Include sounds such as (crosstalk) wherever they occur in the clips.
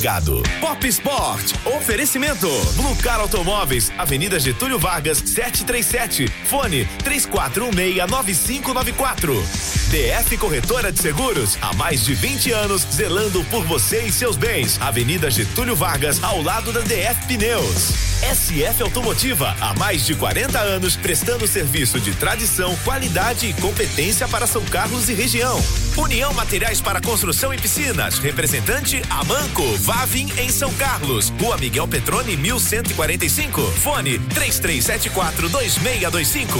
ligado. Pop Sport, oferecimento. Blue Car Automóveis, Avenida Getúlio Vargas, 737. Fone 34169594. DF Corretora de Seguros, há mais de 20 anos, zelando por você e seus bens. Avenida Getúlio Vargas, ao lado da DF Pneus. SF Automotiva, há mais de 40 anos, prestando serviço de tradição, qualidade e competência para São Carlos e região. União Materiais para Construção e Piscinas, representante Amanco, Vavin em São Carlos, Rua Miguel Petrone 1145, fone 3374 2625.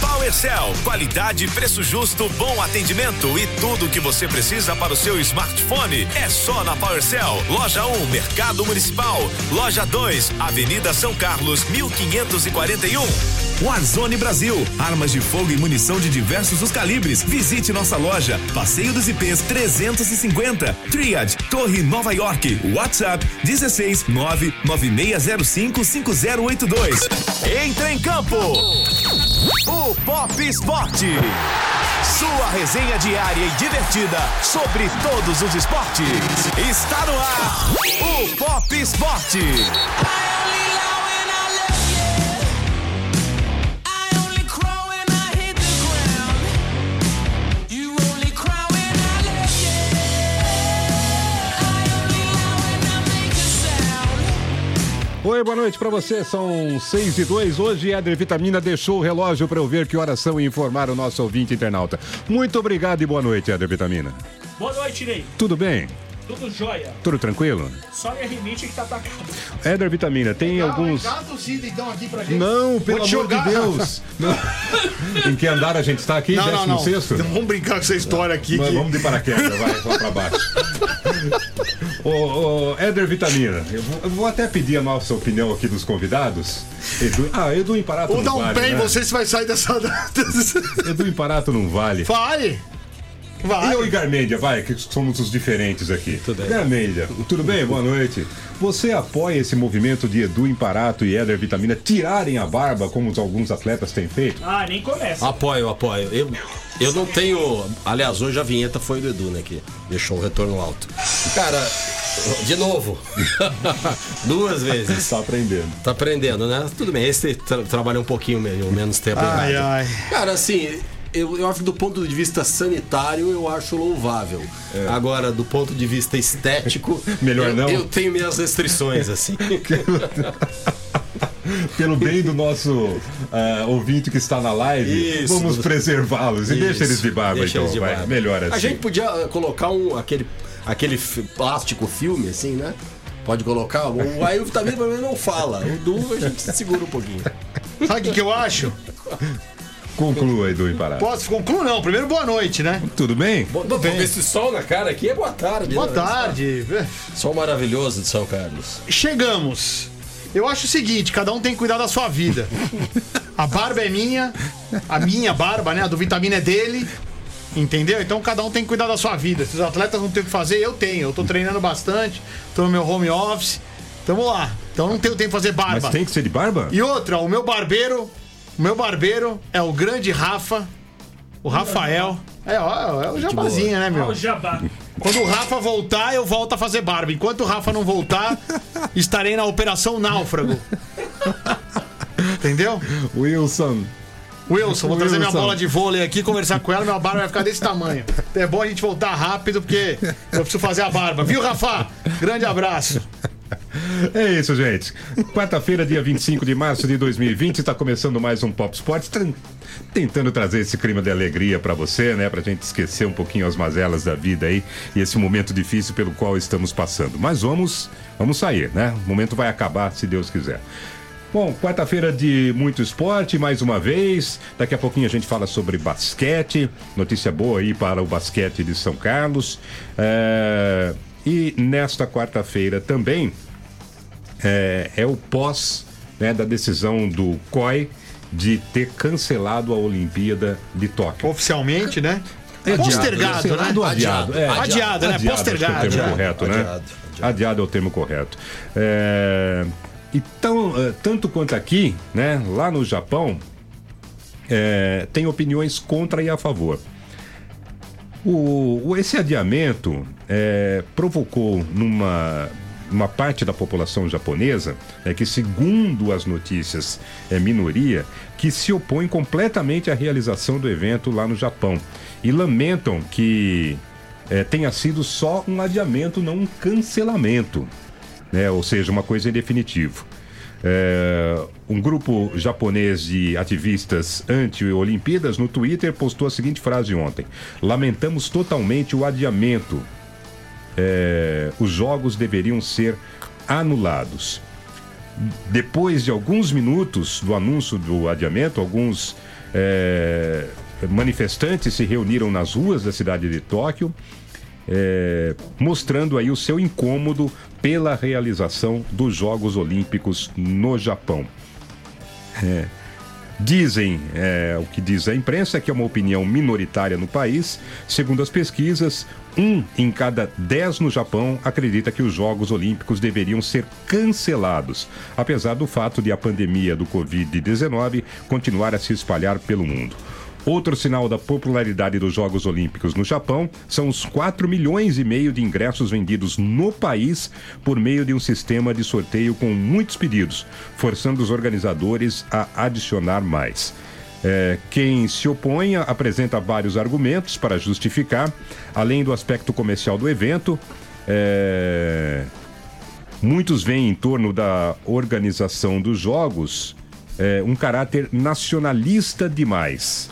PowerCell, qualidade, preço justo, bom atendimento e tudo o que você precisa para o seu smartphone é só na PowerCell. Loja 1, Mercado Municipal. Loja 2, Avenida São Carlos, 1541. Warzone Brasil, armas de fogo e munição de diversos os calibres. Visite nossa loja, Passeio dos IPs 350, Triad, Torre Nova York, WhatsApp 16 99605 5082. Entra em campo. O Pop Esporte. Sua resenha diária e divertida sobre todos os esportes. Está no ar. O Pop Esporte. Oi, boa noite pra você. São seis e dois. Hoje, Éder Vitamina deixou o relógio pra eu ver que horas são e informar o nosso ouvinte internauta. Muito obrigado e boa noite, Éder Vitamina. Boa noite, Ney. Tudo bem? Tudo jóia. Tudo tranquilo? Só minha rinite que tá atacada. Éder Vitamina, tem alguns. Dá a torcida então aqui pra gente. Não, pelo amor de. Deus. (laughs) Não. em que andar a gente está aqui? Não, não, Décimo não. sexto? Então vamos brincar com essa história aqui. Mas que- vamos de paraquedas, vai lá pra baixo. (laughs) ô, ô, Éder Vitamina, eu vou, eu vou até pedir a nossa opinião aqui dos convidados. Edu, ah, Edu Imparato Ou não dá um vale, pé em né? você se vai sair dessa. (laughs) Edu Imparato não vale. Vai! E Vai! eu e Garmendia, vai, que somos os diferentes aqui. Tudo bem. Garmendia, tudo bem? Boa noite. Você apoia esse movimento de Edu Imparato e Éder Vitamina tirarem a barba, como alguns atletas têm feito? Ah, nem começa. Apoio, apoio. Eu, eu não tenho. Aliás, hoje a vinheta foi do Edu, né? Que deixou o retorno alto. Cara, de novo. (laughs) Duas vezes. Tá aprendendo. Tá aprendendo, né? Tudo bem, esse tra trabalha um pouquinho meio, menos tempo. Ai, errado. ai. Cara, assim, eu, eu acho que do ponto de vista sanitário, eu acho louvável. Agora, do ponto de vista estético, É. (laughs) Melhor eu, não? eu tenho minhas restrições, assim. (laughs) Pelo bem do nosso ah, ouvinte que está na live, Isso, vamos do- preservá-los e deixa eles de barba, deixa então. eles de vai. barba. Melhor assim. A gente podia eh, colocar um, aquele, aquele plástico filme, assim, né? Pode colocar. O, pelo menos não fala. O Du a gente segura um pouquinho. Sabe o que eu acho? Conclua, Edu Imparato. Posso concluir? Não. Primeiro, boa noite, né? Tudo bem? Bom, bem. esse sol na cara aqui é boa tarde. Boa né? tarde. Sol maravilhoso de São Carlos. Chegamos. Eu acho o seguinte: cada um tem que cuidar da sua vida. A barba é minha, a minha barba, né? A do vitamina é dele. Entendeu? Então cada um tem que cuidar da sua vida. Se os atletas não têm o que fazer, eu tenho. Eu tô treinando bastante, tô no meu home office. Tamo lá. Então não tenho tempo de fazer barba. Mas tem que ser de barba? E outra, o meu barbeiro, meu barbeiro é o grande Rafa, o Rafael. É, ó, é o jabazinho, né, Ó, meu? o jabá. Quando o Rafa voltar, eu volto a fazer barba. Enquanto o Rafa não voltar, (laughs) estarei na Operação Náufrago. Entendeu? Wilson. Wilson, vou trazer minha Wilson. bola de vôlei aqui, conversar com ela, minha barba vai ficar desse tamanho. É bom a gente voltar rápido, porque eu preciso fazer a barba. Viu, Rafa? Grande abraço. É isso, gente. Quarta-feira, dia 25 de março de 2020, está começando mais um Pop Sports, tentando trazer esse clima de alegria para você, né? Pra gente esquecer um pouquinho as mazelas da vida aí e esse momento difícil pelo qual estamos passando. Mas vamos, vamos sair, né? O momento vai acabar, se Deus quiser. Bom, quarta-feira de muito esporte, mais uma vez. Daqui a pouquinho a gente fala sobre basquete. Notícia boa aí para o basquete de São Carlos. É, E nesta quarta-feira também é, é o pós né, da decisão do COI de ter cancelado a Olimpíada de Tóquio. Oficialmente, né? É Postergado, Cancelado né? ou adiado? É, Adiado, né? acho que é o Postergado. termo Adiado, correto, né? adiado, adiado. Adiado é o termo correto. É, Então, eh, tanto quanto aqui, né, lá no Japão, é, tem opiniões contra e a favor. O, o- esse adiamento é, provocou numa uma parte da população japonesa, é que segundo as notícias é minoria, que se opõe completamente à realização do evento lá no Japão e lamentam que é, tenha sido só um adiamento, não um cancelamento, né? ou seja, uma coisa em definitivo. É, um grupo japonês de ativistas anti-Olimpíadas no Twitter postou a seguinte frase ontem: Lamentamos totalmente o adiamento. É, os jogos deveriam ser anulados. Depois de alguns minutos do anúncio do adiamento, alguns é, manifestantes se reuniram nas ruas da cidade de Tóquio, é, mostrando aí o seu incômodo pela realização dos Jogos Olímpicos no Japão. É, dizem, é, o que diz a imprensa, é que é uma opinião minoritária no país. Segundo as pesquisas, um em cada dez no Japão acredita que os Jogos Olímpicos deveriam ser cancelados, apesar do fato de a pandemia do Covid-19 continuar a se espalhar pelo mundo. Outro sinal da popularidade dos Jogos Olímpicos no Japão são os 4 milhões e meio de ingressos vendidos no país por meio de um sistema de sorteio com muitos pedidos, forçando os organizadores a adicionar mais. É, quem se opõe apresenta vários argumentos para justificar, além do aspecto comercial do evento. É, muitos veem em torno da organização dos jogos é, um caráter nacionalista demais.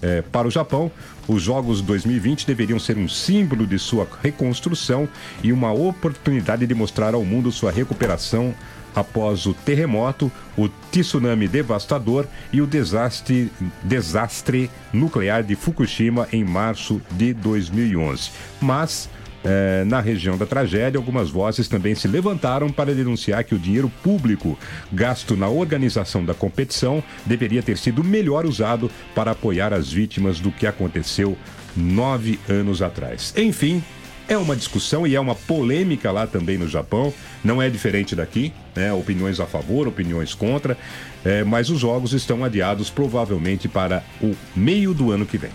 É, para o Japão, os Jogos 2020 deveriam ser um símbolo de sua reconstrução e uma oportunidade de mostrar ao mundo sua recuperação após o terremoto, o tsunami devastador e o desastre, desastre nuclear de Fukushima em março de 2011. Mas é, na região da tragédia, algumas vozes também se levantaram para denunciar que o dinheiro público gasto na organização da competição deveria ter sido melhor usado para apoiar as vítimas do que aconteceu nove anos atrás. Enfim, é uma discussão e é uma polêmica lá também no Japão. Não é diferente daqui, né? Opiniões a favor, opiniões contra. É, mas os jogos estão adiados provavelmente para o meio do ano que vem.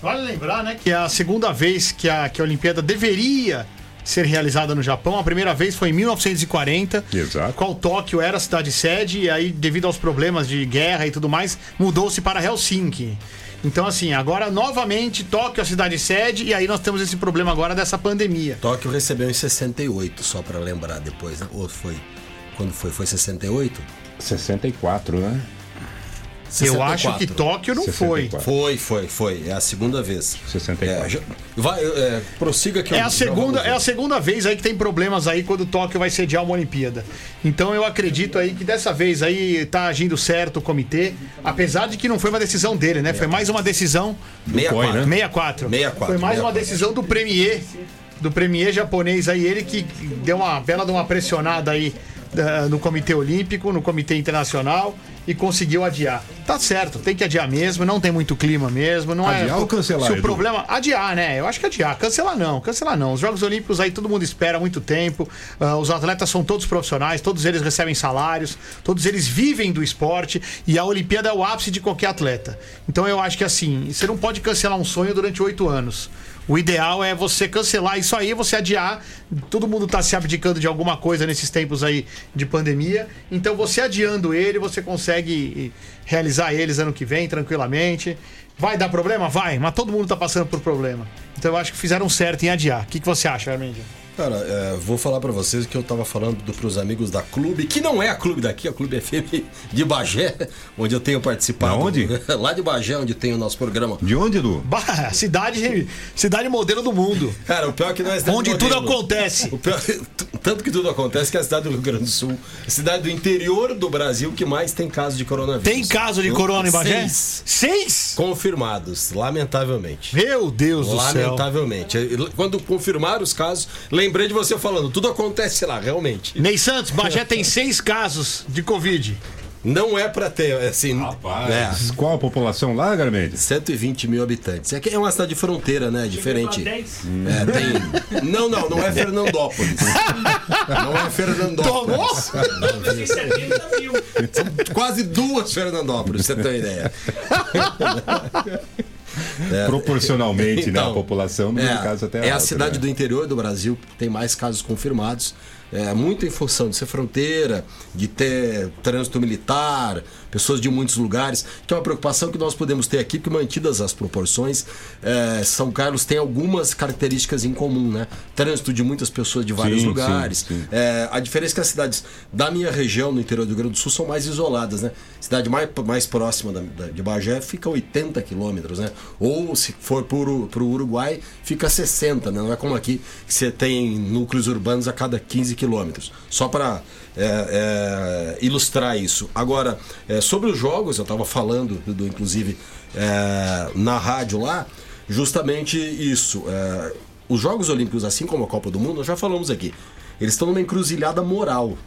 Vale lembrar, né, que é a segunda vez que a, que a Olimpíada deveria ser realizada no Japão. A primeira vez foi em 1940. Exato. Qual Tóquio era a cidade sede e aí, devido aos problemas de guerra e tudo mais, mudou-se para Helsinki. Então, assim, agora novamente Tóquio é a cidade sede e aí nós temos esse problema agora dessa pandemia. Tóquio recebeu em 68, só para lembrar depois, né? Ou foi. Quando foi? Foi 68? 64, né? Eu acho que Tóquio não 64. Foi, foi, foi. É a segunda vez. 64. É, vai, é, prossiga que É eu- a segunda, é a segunda vez aí que tem problemas aí quando Tóquio vai sediar uma Olimpíada. Então eu acredito aí que dessa vez aí tá agindo certo o comitê, apesar de que não foi uma decisão dele, né? Foi mais uma decisão 64. né? 64. 64, Foi mais uma 64. decisão do premier, do premier japonês aí, ele que deu uma bela de uma pressionada aí no Comitê Olímpico, no Comitê Internacional e conseguiu adiar. Tá certo, tem que adiar mesmo, não tem muito clima mesmo, não é. Adiar ou cancelar, Se o Edu? problema adiar, né? Eu acho que adiar, cancelar não, cancelar não. Os Jogos Olímpicos aí todo mundo espera há muito tempo. ah, os atletas são todos profissionais, todos eles recebem salários, todos eles vivem do esporte e a Olimpíada é o ápice de qualquer atleta. Então eu acho que assim, você não pode cancelar um sonho durante oito anos. O ideal é você cancelar isso aí, você adiar. Todo mundo está se abdicando de alguma coisa nesses tempos aí de pandemia. Então você adiando ele, você consegue realizar eles ano que vem tranquilamente. Vai dar problema? Vai, mas todo mundo está passando por problema. Então eu acho que fizeram certo em adiar. O que, que você acha, Armendia? Cara, é, vou falar pra vocês que eu tava falando do, pros amigos da Clube, que não é a Clube daqui, é a Clube (laughs) FM de Bagé, onde eu tenho participado. Da onde? (laughs) Lá de Bagé, onde tem o nosso programa. De onde, Edu? Bah, cidade, cidade modelo do mundo. Cara, o pior é que não é Onde modelo. tudo acontece. O pior- tanto que tudo acontece que é a cidade do Rio Grande do Sul, a cidade do interior do Brasil que mais tem casos de coronavírus. Tem caso de corona em Bagé? Seis Seis? confirmados, lamentavelmente. Meu Deus do céu. Lamentavelmente. Quando confirmaram os casos, lembrei de você falando, tudo acontece lá, realmente. Ney Santos, Bagé tem (laughs) seis casos de Covid. Não é pra ter, assim. né, Qual a população lá, Garmendes? 120 mil habitantes. É que é uma cidade de fronteira, né? Diferente. Pra 10. É, tem. Não, não, não é Fernandópolis. Não é Fernandópolis. Tem 70 mil. Quase duas Fernandópolis, pra você ter uma ideia. Proporcionalmente, né? A Então, população, no É, caso até é a cidade né? do interior do Brasil que tem mais casos confirmados. É, muito em função de ser fronteira, de ter trânsito militar, pessoas de muitos lugares, que é uma preocupação que nós podemos ter aqui, porque mantidas as proporções, é, São Carlos tem algumas características em comum, né? Trânsito de muitas pessoas de vários Sim, lugares. sim, sim. É, a diferença é que as cidades da minha região, no interior do Rio Grande do Sul, são mais isoladas, né? Cidade mais, mais próxima da, da- de Bagé fica 80 quilômetros, né? Ou se for para o Uruguai, fica 60, né? Não é como aqui que você tem núcleos urbanos a cada 15 quilômetros. Só para ilustrar isso. Agora, é, sobre os jogos, eu estava falando, do, inclusive, é, na rádio lá, justamente isso. é, os Jogos Olímpicos, assim como a Copa do Mundo, nós já falamos aqui, eles estão numa encruzilhada moral.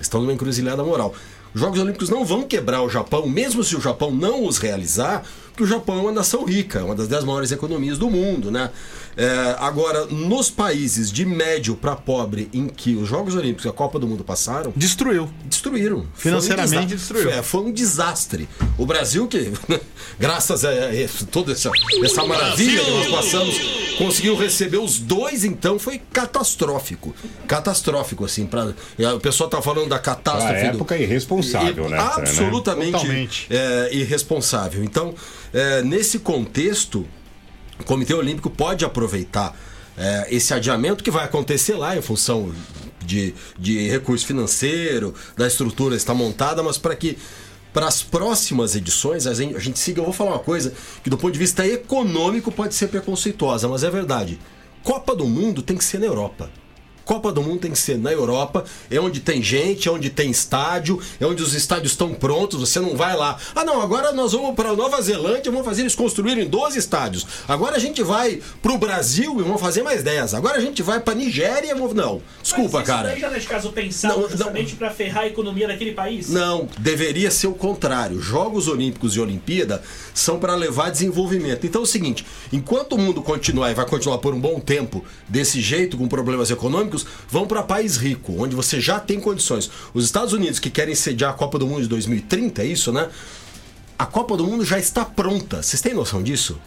Estão numa encruzilhada moral. Os Jogos Olímpicos não vão quebrar o Japão, mesmo se o Japão não os realizar, porque o Japão é uma nação rica, uma das dez maiores economias do mundo, né? É, agora, nos países de médio para pobre em que os Jogos Olímpicos e a Copa do Mundo passaram, Destruiu. destruíram. Financeiramente Foi um destruiu. É, foi um desastre. O Brasil, que, (laughs) graças a, a toda essa, essa maravilha que nós passamos, conseguiu receber os dois, então foi catastrófico. Catastrófico, assim. Pra, é, o pessoal tá falando da catástrofe. do- época irresponsável, e- né? Absolutamente Totalmente. é, irresponsável. Então, é, nesse contexto, o Comitê Olímpico pode aproveitar é, esse adiamento que vai acontecer lá em função de, de recurso financeiro, da estrutura está montada, mas para que para as próximas edições a gente, a gente siga. Eu vou falar uma coisa que, do ponto de vista econômico, pode ser preconceituosa, mas é verdade. Copa do Mundo tem que ser na Europa. Copa do Mundo tem que ser na Europa, é onde tem gente, é onde tem estádio, é onde os estádios estão prontos, você não vai lá. Ah, não, agora nós vamos para Nova Zelândia, vamos fazer eles construírem 12 estádios. Agora a gente vai para o Brasil e vamos fazer mais 10. Agora a gente vai para Nigéria, vamos... não. Desculpa, Mas isso cara. daí já não é de caso pensado Não, justamente pra ferrar a economia daquele país? Não, deveria ser o contrário. Jogos Olímpicos e Olimpíada são para levar desenvolvimento. Então é o seguinte: enquanto o mundo continuar e vai continuar por um bom tempo desse jeito, com problemas econômicos, vão para país rico, onde você já tem condições. Os Estados Unidos que querem sediar a Copa do Mundo de 2030, é isso, né? A Copa do Mundo já está pronta. Vocês têm noção disso?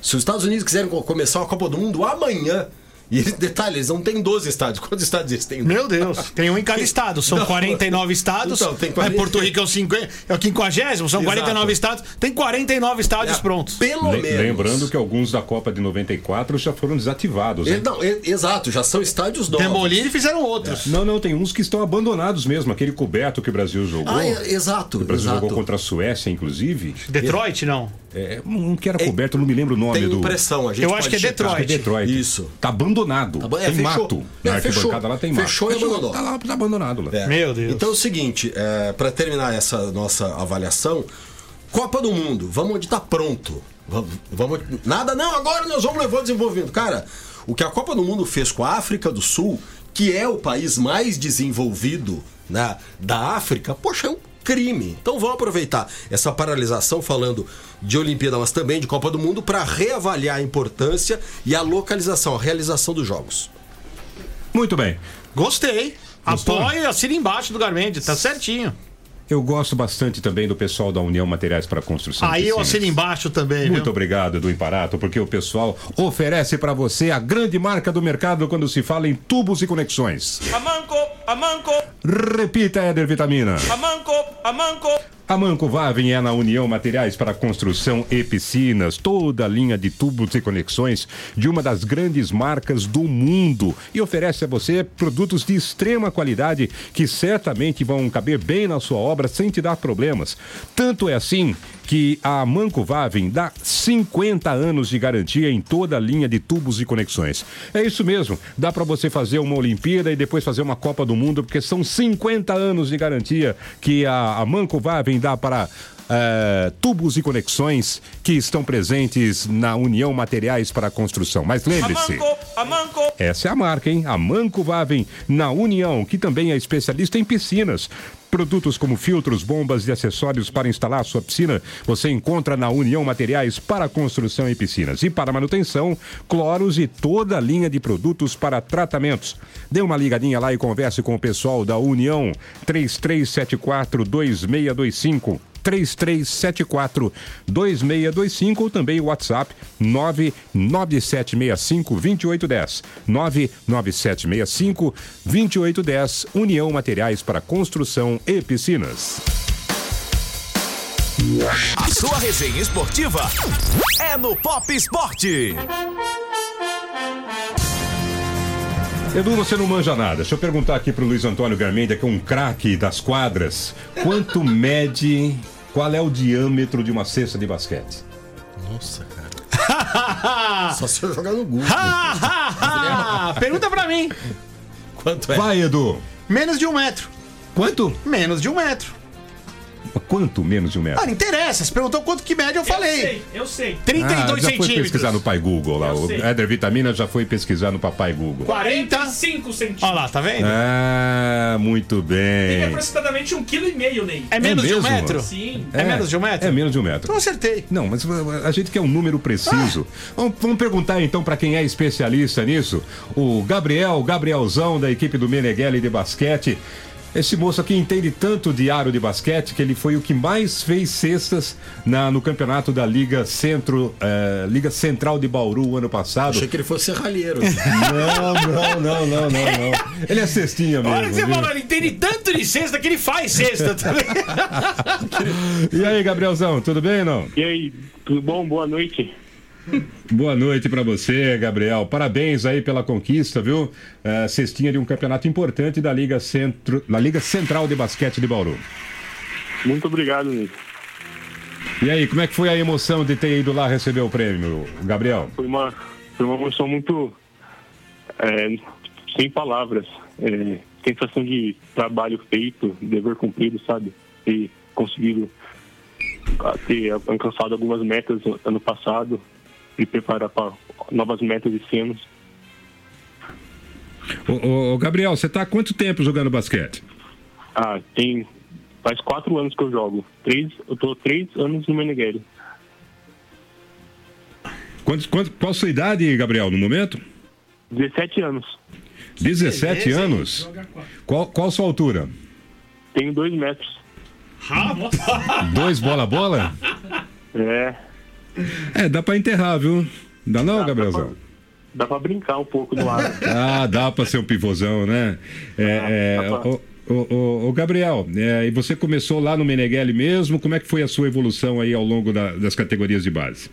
Se os Estados Unidos quiserem co- começar a Copa do Mundo amanhã, e detalhe, eles não têm 12 estádios. Quantos estádios eles têm? Meu Deus, tem um em cada estado. São Não. 49 estados. Então, tem Mas 40. Porto Rico é o, 50, é o 50, são Exato. 49 estados. Tem 49 estádios É, prontos. Pelo Le- menos. Lembrando que alguns da Copa de 94 já foram desativados. Né? Não, exato, já são estádios novos. Demoliram e fizeram outros. Não, não, tem uns que estão abandonados mesmo. Aquele coberto que o Brasil jogou. Ah, é- exato, o Brasil exato. jogou contra a Suécia, inclusive. Detroit, não. É, um que era coberto, eu não me lembro o nome Tem do. impressão, a gente Eu acho que é checar. Detroit. É Detroit. Isso. Tá abandonado. Tá é, tem fechou. mato. É, Na arquibancada fechou. lá tem mato. Fechou e abandonou. Tá lá, tá abandonado lá. É. Meu Deus. Então é o seguinte, é, para terminar essa nossa avaliação, Copa do Mundo, vamos onde tá pronto. Vamos, vamos- nada, não, agora nós vamos levar o desenvolvimento. Cara, o que a Copa do Mundo fez com a África do Sul, que é o país mais desenvolvido né, da África, poxa, é um crime. Então vamos aproveitar essa paralisação falando de Olimpíada, mas também de Copa do Mundo, para reavaliar a importância e a localização, a realização dos jogos. Muito bem. Gostei. Gostou? Apoia e assina embaixo do Garmente, tá certinho. Eu gosto bastante também do pessoal da União Materiais para Construção. Aí eu assino embaixo também, Muito viu? obrigado, Edu Imparato, porque o pessoal oferece para você a grande marca do mercado quando se fala em tubos e conexões. Amanco, amanco, Repita, Éder Vitamina. amanco, amanco. A Manco Vavem é na União Materiais para Construção e Piscinas, toda a linha de tubos e conexões de uma das grandes marcas do mundo e oferece a você produtos de extrema qualidade que certamente vão caber bem na sua obra sem te dar problemas. Tanto é assim que a Manco Vavem dá 50 anos de garantia em toda a linha de tubos e conexões. É isso mesmo, dá para você fazer uma Olimpíada e depois fazer uma Copa do Mundo, porque são 50 anos de garantia que a, a Manco Vavem dá para eh, tubos e conexões que estão presentes na União Materiais para a Construção. Mas lembre-se. Essa é a marca, hein? A Manco Vavem, na União, que também é especialista em piscinas. Produtos como filtros, bombas e acessórios para instalar sua piscina, você encontra na União Materiais para Construção e Piscinas. E para manutenção, cloros e toda a linha de produtos para tratamentos. Dê uma ligadinha lá e converse com o pessoal da União 33742625. 3374 2625 ou também o WhatsApp 99765 2810. 99765 2810 União Materiais para Construção e Piscinas. A sua resenha esportiva é no Pop Esporte. Edu, você não manja nada. Deixa eu perguntar aqui pro Luiz Antônio Garmendia, que é um craque das quadras. Quanto mede, qual é o diâmetro de uma cesta de basquete? Nossa, cara. (laughs) Só se eu jogar no Google. (laughs) Pergunta pra mim. Quanto é? Vai, Edu. Menos de um metro. Quanto? Menos de um metro. Quanto menos de um metro? Ah, não interessa. Você perguntou quanto que mede, eu Eu falei. sei, eu sei. 32 Ah, já foi centímetros. pesquisar no Pai Google lá. Eu O sei. Éder Vitamina já foi pesquisar no Papai Google. 45 centímetros. Olha lá, tá vendo? Ah, muito É bem. aproximadamente um quilo e meio, Ney. É menos de um metro? Sim. É menos de um metro? É menos de um metro. Então eu acertei. Não, mas a gente quer um número preciso. Vamos, vamos perguntar então para quem é especialista nisso. O Gabriel, Gabrielzão da equipe do Meneghelli de basquete. Esse moço aqui entende tanto de aro de basquete que ele foi o que mais fez cestas na, no campeonato da Liga Centro, eh, Liga Central de Bauru ano passado. Achei que ele fosse serralheiro. (laughs) Não, não, não, não, não, não. Ele é cestinha mesmo. Olha que você viu? falou, ele entende tanto de cesta que ele faz cesta também. (laughs) E aí, Gabrielzão, tudo bem ou não? E aí, tudo bom? Boa noite. Boa noite pra você, Gabriel. Parabéns aí pela conquista, viu? É, cestinha de um campeonato importante da Liga, Centro, da Liga Central de Basquete de Bauru. Muito obrigado, Nico. E aí, como é que foi a emoção de ter ido lá receber o prêmio, Gabriel? Foi uma, foi uma emoção muito. é, sem palavras. É, sensação de trabalho feito, dever cumprido, sabe? Ter conseguido ah, ter alcançado algumas metas no ano passado e preparar para novas metas esse ano. Ô, Gabriel, você tá há quanto tempo jogando basquete? Ah, tem. Faz quatro anos que eu jogo. Três, eu tô três anos no Meneghelli. Quantos, quantos, qual a sua idade, Gabriel, no momento? 17 anos. 17 beleza, anos? Qual, qual a sua altura? Tenho dois metros. Dois bola-bola? É. É, dá pra enterrar, viu? Dá não, Dá Gabrielzão? Dá pra brincar um pouco no ar. (laughs) Ah, dá pra ser um pivôzão, né? É, pra- ô, ô, ô, ô, Gabriel, é, e você começou lá no Meneghelli mesmo? Como é que foi a sua evolução aí ao longo da- das categorias de base?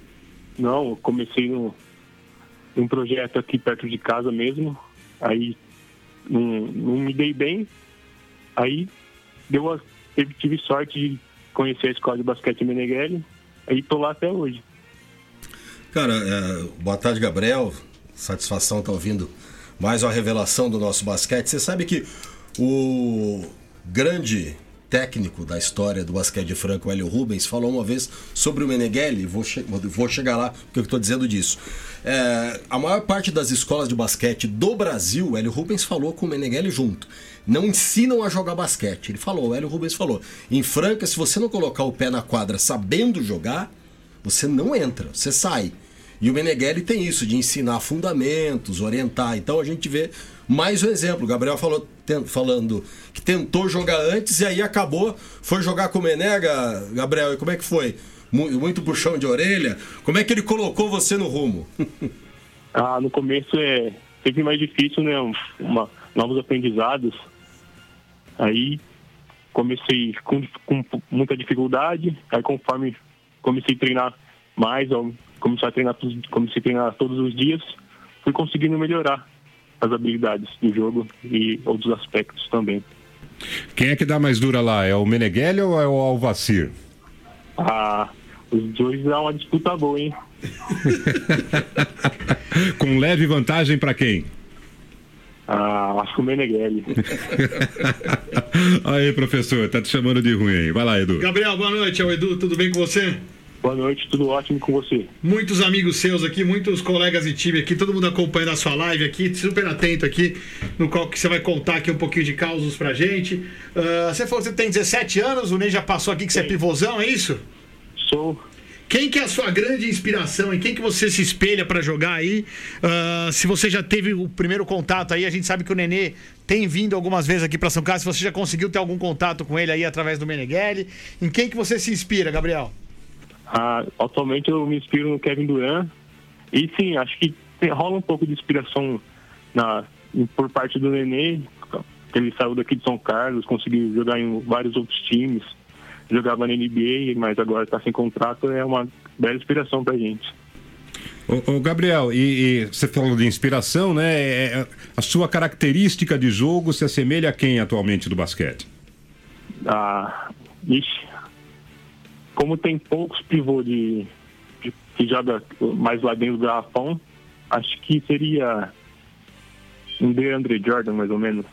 Não, eu comecei no, num projeto aqui perto de casa mesmo. Aí não, não me dei bem. Aí deu a, tive sorte de conhecer a escola de basquete Meneghelli. Aí tô lá até hoje. Cara, é, boa tarde, Gabriel. Satisfação estar ouvindo mais uma revelação do nosso basquete. Você sabe que o grande técnico da história do basquete Franco, Hélio Rubens, falou uma vez sobre o Meneghelli, vou, che vou chegar lá porque eu estou dizendo disso. É, a maior parte das escolas de basquete do Brasil, Hélio Rubens falou com o Meneghelli junto. Não ensinam a jogar basquete. Ele falou, o Hélio Rubens falou. Em Franca, se você não colocar o pé na quadra sabendo jogar, você não entra, você sai. E o Meneghelli tem isso, de ensinar fundamentos, orientar. Então a gente vê mais um exemplo. O Gabriel falou, falando que tentou jogar antes e aí acabou, foi jogar com o Menega, Gabriel, e como é que foi? Mu- Muito puxão de orelha? Como é que ele colocou você no rumo? (laughs) Ah, no começo é sempre mais difícil, né? Uma, novos aprendizados. Aí comecei com, com muita dificuldade. Aí conforme comecei a treinar mais, eu comecei a treinar, todos- comecei a treinar todos os dias, fui conseguindo melhorar as habilidades do jogo e outros aspectos também. Quem é que dá mais dura lá? É o Meneghelli ou é o Alvacir? Ah, os dois dão uma disputa boa, hein? (laughs) Com leve vantagem pra quem? Ah, acho que o Meneghelli. (laughs) aí, professor, tá te chamando de ruim aí. Vai lá, Edu. Gabriel, boa noite. É o Edu, tudo bem com você? Boa noite, tudo ótimo com você. Muitos amigos seus aqui, muitos colegas de time aqui, todo mundo acompanhando a sua live aqui, super atento aqui, no qual que você vai contar aqui um pouquinho de causos pra gente. Ah, você falou que você tem 17 anos, o Ney já passou aqui que você é Sim. pivôzão, é isso? Sou Quem que é a sua grande inspiração e quem que você se espelha pra jogar aí? Ah, se você já teve o primeiro contato aí, a gente sabe que o Nenê tem vindo algumas vezes aqui pra São Carlos. Se você já conseguiu ter algum contato com ele aí através do Meneghelli, em quem que você se inspira, Gabriel? Ah, atualmente eu me inspiro no Kevin Durant. E sim, acho que rola um pouco de inspiração na, por parte do Nenê. Ele saiu daqui de São Carlos, conseguiu jogar em vários outros times. Jogava na NBA, mas agora está sem contrato. É uma bela inspiração pra gente. Ô, ô, Gabriel, e, e você falou de inspiração, né? É, é, a sua característica de jogo se assemelha a quem atualmente do basquete? Ah, ixi, como tem poucos pivô de, de- que joga mais lá dentro do garrafão, acho que seria um DeAndre Jordan, mais ou menos.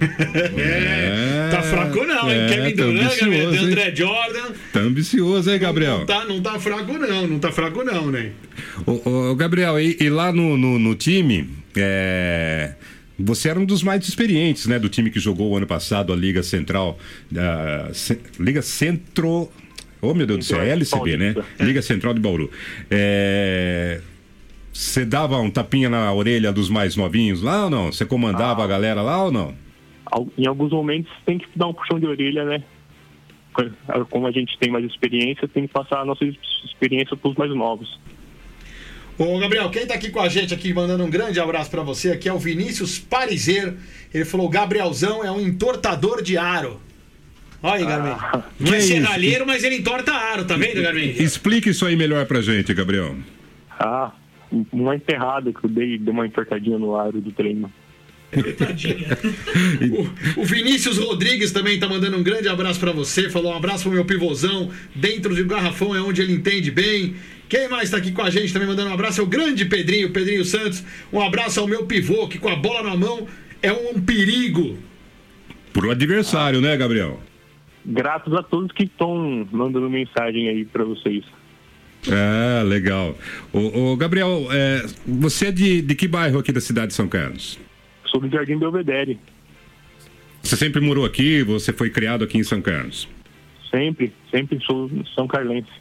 É, Tá fraco não, hein? é, Kevin tá Durant, ambicioso, Gabriel? André Jordan. Tá ambicioso, hein, Gabriel? Não tá, não tá fraco não, não tá fraco não, né? Ô, ô, Gabriel, e, e lá no, no, no time, é, você era um dos mais experientes, né? Do time que jogou o ano passado a Liga Central. da Ce- Liga Centro. Oh, meu Deus do céu, é LCB, né? Paulista. Liga Central de Bauru. É, Você dava um tapinha na orelha dos mais novinhos lá ou não? Você comandava a galera lá ou não? Em alguns momentos tem que dar um puxão de orelha, né? Como a gente tem mais experiência, tem que passar a nossa experiência para os mais novos. Ô, Gabriel, quem tá aqui com a gente aqui, mandando um grande abraço pra você, aqui é o Vinícius Parizer. Ele falou: o Gabrielzão é um entortador de aro. Olha aí, Garmin. Não que é serralheiro, mas ele entorta aro, tá vendo, Garmin? Explique isso aí melhor pra gente, Gabriel. Ah, uma enterrada que eu dei, dei uma entortadinha no aro do treino. (laughs) O, o Vinícius Rodrigues também tá mandando um grande abraço pra você. Falou um abraço pro meu pivôzão. Dentro do garrafão é onde ele entende bem. Quem mais tá aqui com a gente também mandando um abraço é o grande Pedrinho, Pedrinho Santos. Um abraço ao meu pivô, que com a bola na mão é um perigo. Pro adversário, né, Gabriel? Graças a todos que estão mandando mensagem aí para vocês. Ah, legal. Ô, ô, Gabriel, é, você é de, de que bairro aqui da cidade de São Carlos? Sou do Jardim Belvedere. Você sempre morou aqui? Você foi criado aqui em São Carlos? Sempre, sempre sou São Carlense.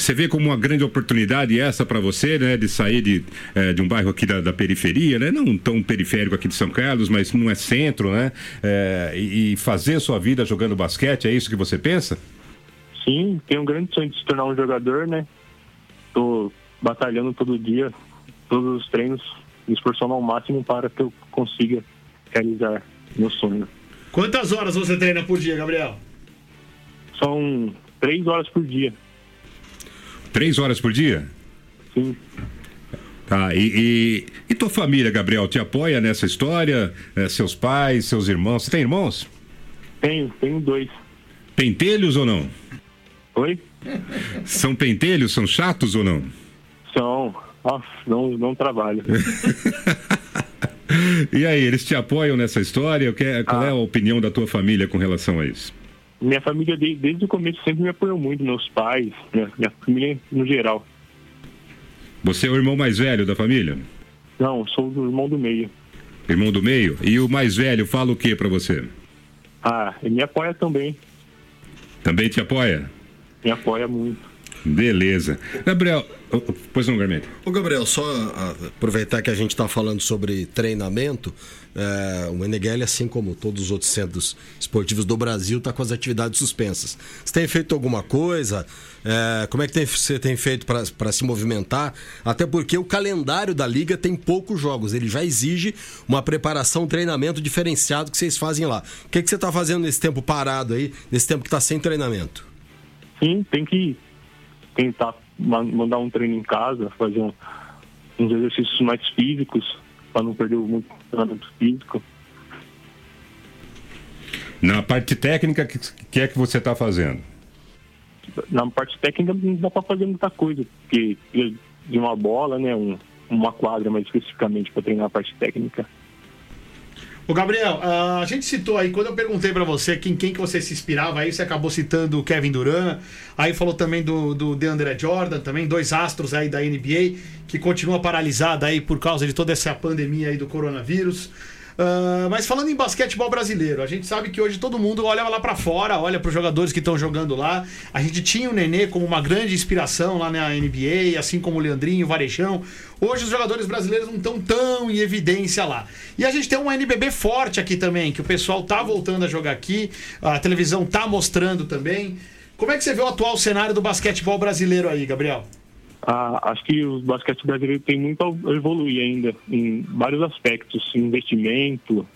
Você vê como uma grande oportunidade essa para você, né, de sair de, eh, de um bairro aqui da, da periferia, né, não tão periférico aqui de São Carlos, mas não é centro, né, e, e fazer sua vida jogando basquete, é isso que você pensa? Sim, tenho um grande sonho de se tornar um jogador, né? Tô batalhando todo dia, todos os treinos, me esforçando ao máximo para que eu consiga realizar meu sonho. Quantas horas você treina por dia, Gabriel? São três horas por dia, Três horas por dia? sim. Tá, e, e, e tua família, Gabriel, te apoia nessa história? Eh, seus pais, seus irmãos? Você tem irmãos? Tenho, tenho dois. Pentelhos ou não? Oi? São pentelhos? São chatos ou não? São. Nossa, não, não trabalho. (laughs) E aí, eles te apoiam nessa história? O que é- Qual é a opinião da tua família com relação a isso? Minha família, desde, desde o começo, sempre me apoiou muito, meus pais, minha, minha família no geral. Você é o irmão mais velho da família? Não, sou o irmão do meio. Irmão do meio? E o mais velho fala o que pra você? Ah, ele me apoia também. Também te apoia? Me apoia muito. Beleza. Gabriel, pois não, Garmento. Ô Gabriel, só ah, aproveitar que a gente está falando sobre treinamento, é, o Meneghelli, assim como todos os outros centros esportivos do Brasil, está com as atividades suspensas. Você tem feito alguma coisa? É, como é que tem- você tem feito para se movimentar? Até porque o calendário da liga tem poucos jogos, ele já exige uma preparação, um treinamento diferenciado que vocês fazem lá. O que, que você está fazendo nesse tempo parado aí, nesse tempo que está sem treinamento? Sim, tem que tentar mandar um treino em casa, fazer um- uns exercícios mais físicos, para não perder muito treinamento físico. Na parte técnica, o que, que é que você está fazendo? Na parte técnica não dá para fazer muita coisa, porque de uma bola, né, um- uma quadra mais especificamente para treinar a parte técnica. Ô Gabriel, a gente citou aí, quando eu perguntei pra você quem, quem que você se inspirava, aí você acabou citando o Kevin Durant, aí falou também do, do DeAndre Jordan, também dois astros aí da NBA, que continua paralisada aí por causa de toda essa pandemia aí do coronavírus. Ah, mas falando em basquetebol brasileiro, a gente sabe que hoje todo mundo olha lá pra fora, olha pros jogadores que estão jogando lá. A gente tinha o Nenê como uma grande inspiração lá na NBA, assim como o Leandrinho, o Varejão. Hoje os jogadores brasileiros não estão tão em evidência lá. E a gente tem um NBB forte aqui também, que o pessoal tá voltando a jogar aqui, a televisão tá mostrando também. Como é que você vê o atual cenário do basquetebol brasileiro aí, Gabriel? Ah, acho que o basquete brasileiro tem muito a evoluir ainda em vários aspectos, investimento,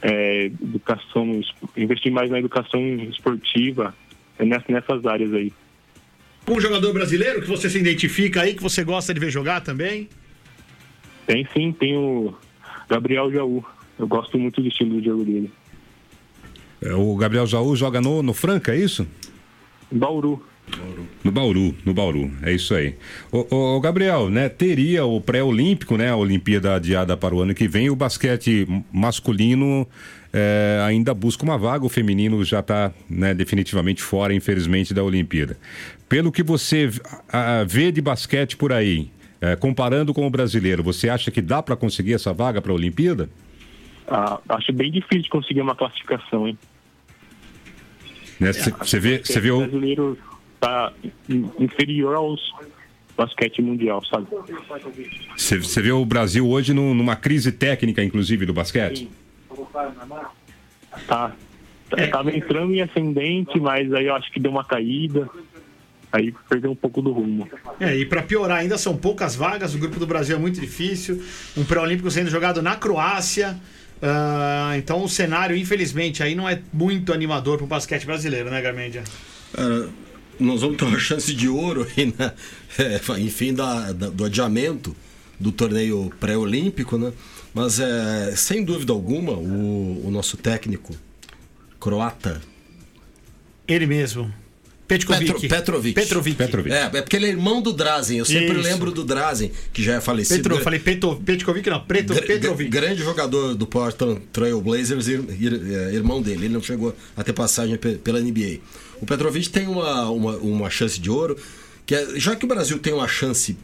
é, educação, es- investir mais na educação esportiva, é ness- nessas áreas aí. Um jogador brasileiro que você se identifica aí, que você gosta de ver jogar também? Tem sim, tem o Gabriel Jaú. Eu gosto muito do estilo de jogo dele. É, O Gabriel Jaú joga no, no Franca, é isso? Bauru. No Bauru, no Bauru, é isso aí. O, Gabriel, né, teria o pré-olímpico, né, a Olimpíada adiada para o ano que vem, o basquete masculino é, ainda busca uma vaga, o feminino já está né, definitivamente fora, infelizmente, da Olimpíada. Pelo que você ah, vê de basquete por aí, é, comparando com o brasileiro, você acha que dá para conseguir essa vaga para a Olimpíada? Ah, acho bem difícil de conseguir uma classificação, hein? Você vê, você vê o o, brasileiro tá in- inferior aos basquete mundial, sabe? você- vê o Brasil hoje num- numa crise técnica, inclusive, do basquete? Tá. É. Tava entrando em ascendente, mas aí eu acho que deu uma caída. Aí perdeu um pouco do rumo. É, e pra piorar, ainda são poucas vagas, o grupo do Brasil é muito difícil, um pré-olímpico sendo jogado na Croácia. ah, então o cenário, infelizmente, aí não é muito animador pro basquete brasileiro, né, Garmendia? Cara, nós vamos ter uma (laughs) chance de ouro aí, né? É, enfim, da, da- do adiamento do torneio pré-olímpico, né? Mas é, sem dúvida alguma, o, o nosso técnico croata. Ele mesmo. Petkovic. Petro- Petrovic. Petrovic. Petrovic. É, é porque ele é irmão do Drazen. Eu sempre Isso. lembro do Drazen, que já é falecido. Petro, falei Peto, Petkovic, não, Preto, Gra- Petrovic. gra- Grande jogador do Portland Trail Blazers, ir- ir- é, irmão dele. Ele não chegou a ter passagem pe- pela NBA. O Petrovic tem uma, uma, uma chance de ouro, que é, já que o Brasil tem uma chance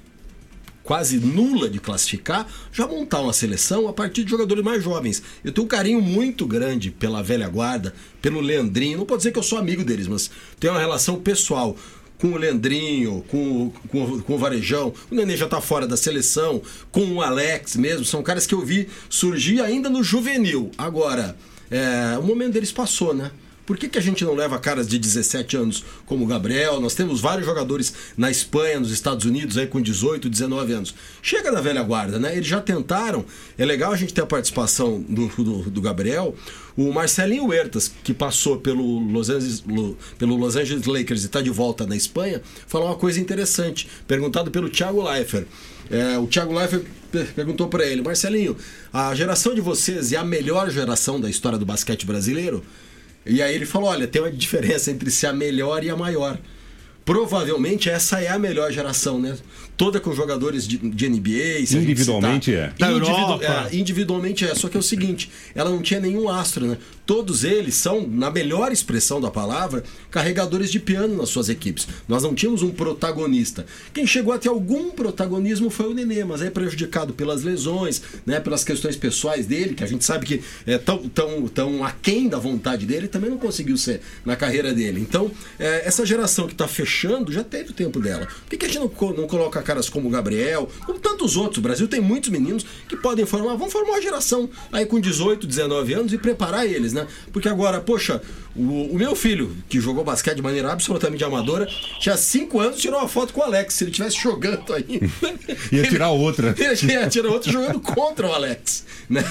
quase nula de classificar, já montar uma seleção a partir de jogadores mais jovens. Eu tenho um carinho muito grande pela velha guarda, pelo Leandrinho. Não pode dizer que eu sou amigo deles, mas tenho uma relação pessoal com o Leandrinho, com, com, com o Varejão. O Nenê já tá fora da seleção, com o Alex mesmo. São caras que eu vi surgir ainda no juvenil. Agora, é, o momento deles passou, né? Por que, que a gente não leva caras de 17 anos como o Gabriel? Nós temos vários jogadores na Espanha, nos Estados Unidos, aí com 18, 19 anos. Chega da velha guarda, né? Eles já tentaram. É legal a gente ter a participação do, do, do Gabriel. O Marcelinho Huertas, que passou pelo Los Angeles, Lo- pelo Los Angeles Lakers e está de volta na Espanha, falou uma coisa interessante. Perguntado pelo Thiago Leifert. É, o Thiago Leifert per- perguntou para ele: Marcelinho, a geração de vocês é a melhor geração da história do basquete brasileiro? E aí ele falou: olha, tem uma diferença entre ser a melhor e a maior. Provavelmente essa é a melhor geração, né? Toda com jogadores de, de NBA. a Individualmente citar. é. Da Individu- Europa. é, individualmente é. Só que é o seguinte: ela não tinha nenhum astro, né? Todos eles são, na melhor expressão da palavra, carregadores de piano nas suas equipes. Nós não tínhamos um protagonista. Quem chegou a ter algum protagonismo foi o Nenê, mas é prejudicado pelas lesões, né? Pelas questões pessoais dele, que a gente sabe que é tão, tão, tão aquém da vontade dele, também não conseguiu ser na carreira dele. Então, é, essa geração que está fechando já teve o tempo dela. Por que, que a gente não, não coloca caras como o Gabriel, como tantos outros? O Brasil tem muitos meninos que podem formar, vamos formar uma geração aí com 18, 19 anos e preparar eles, né? Porque agora, poxa, o, o meu filho, que jogou basquete de maneira absolutamente amadora, tinha 5 anos tirou uma foto com o Alex. Se ele estivesse jogando aí. (laughs) Ia tirar outra. (laughs) Ele ia tirar outro jogando contra o Alex. Né?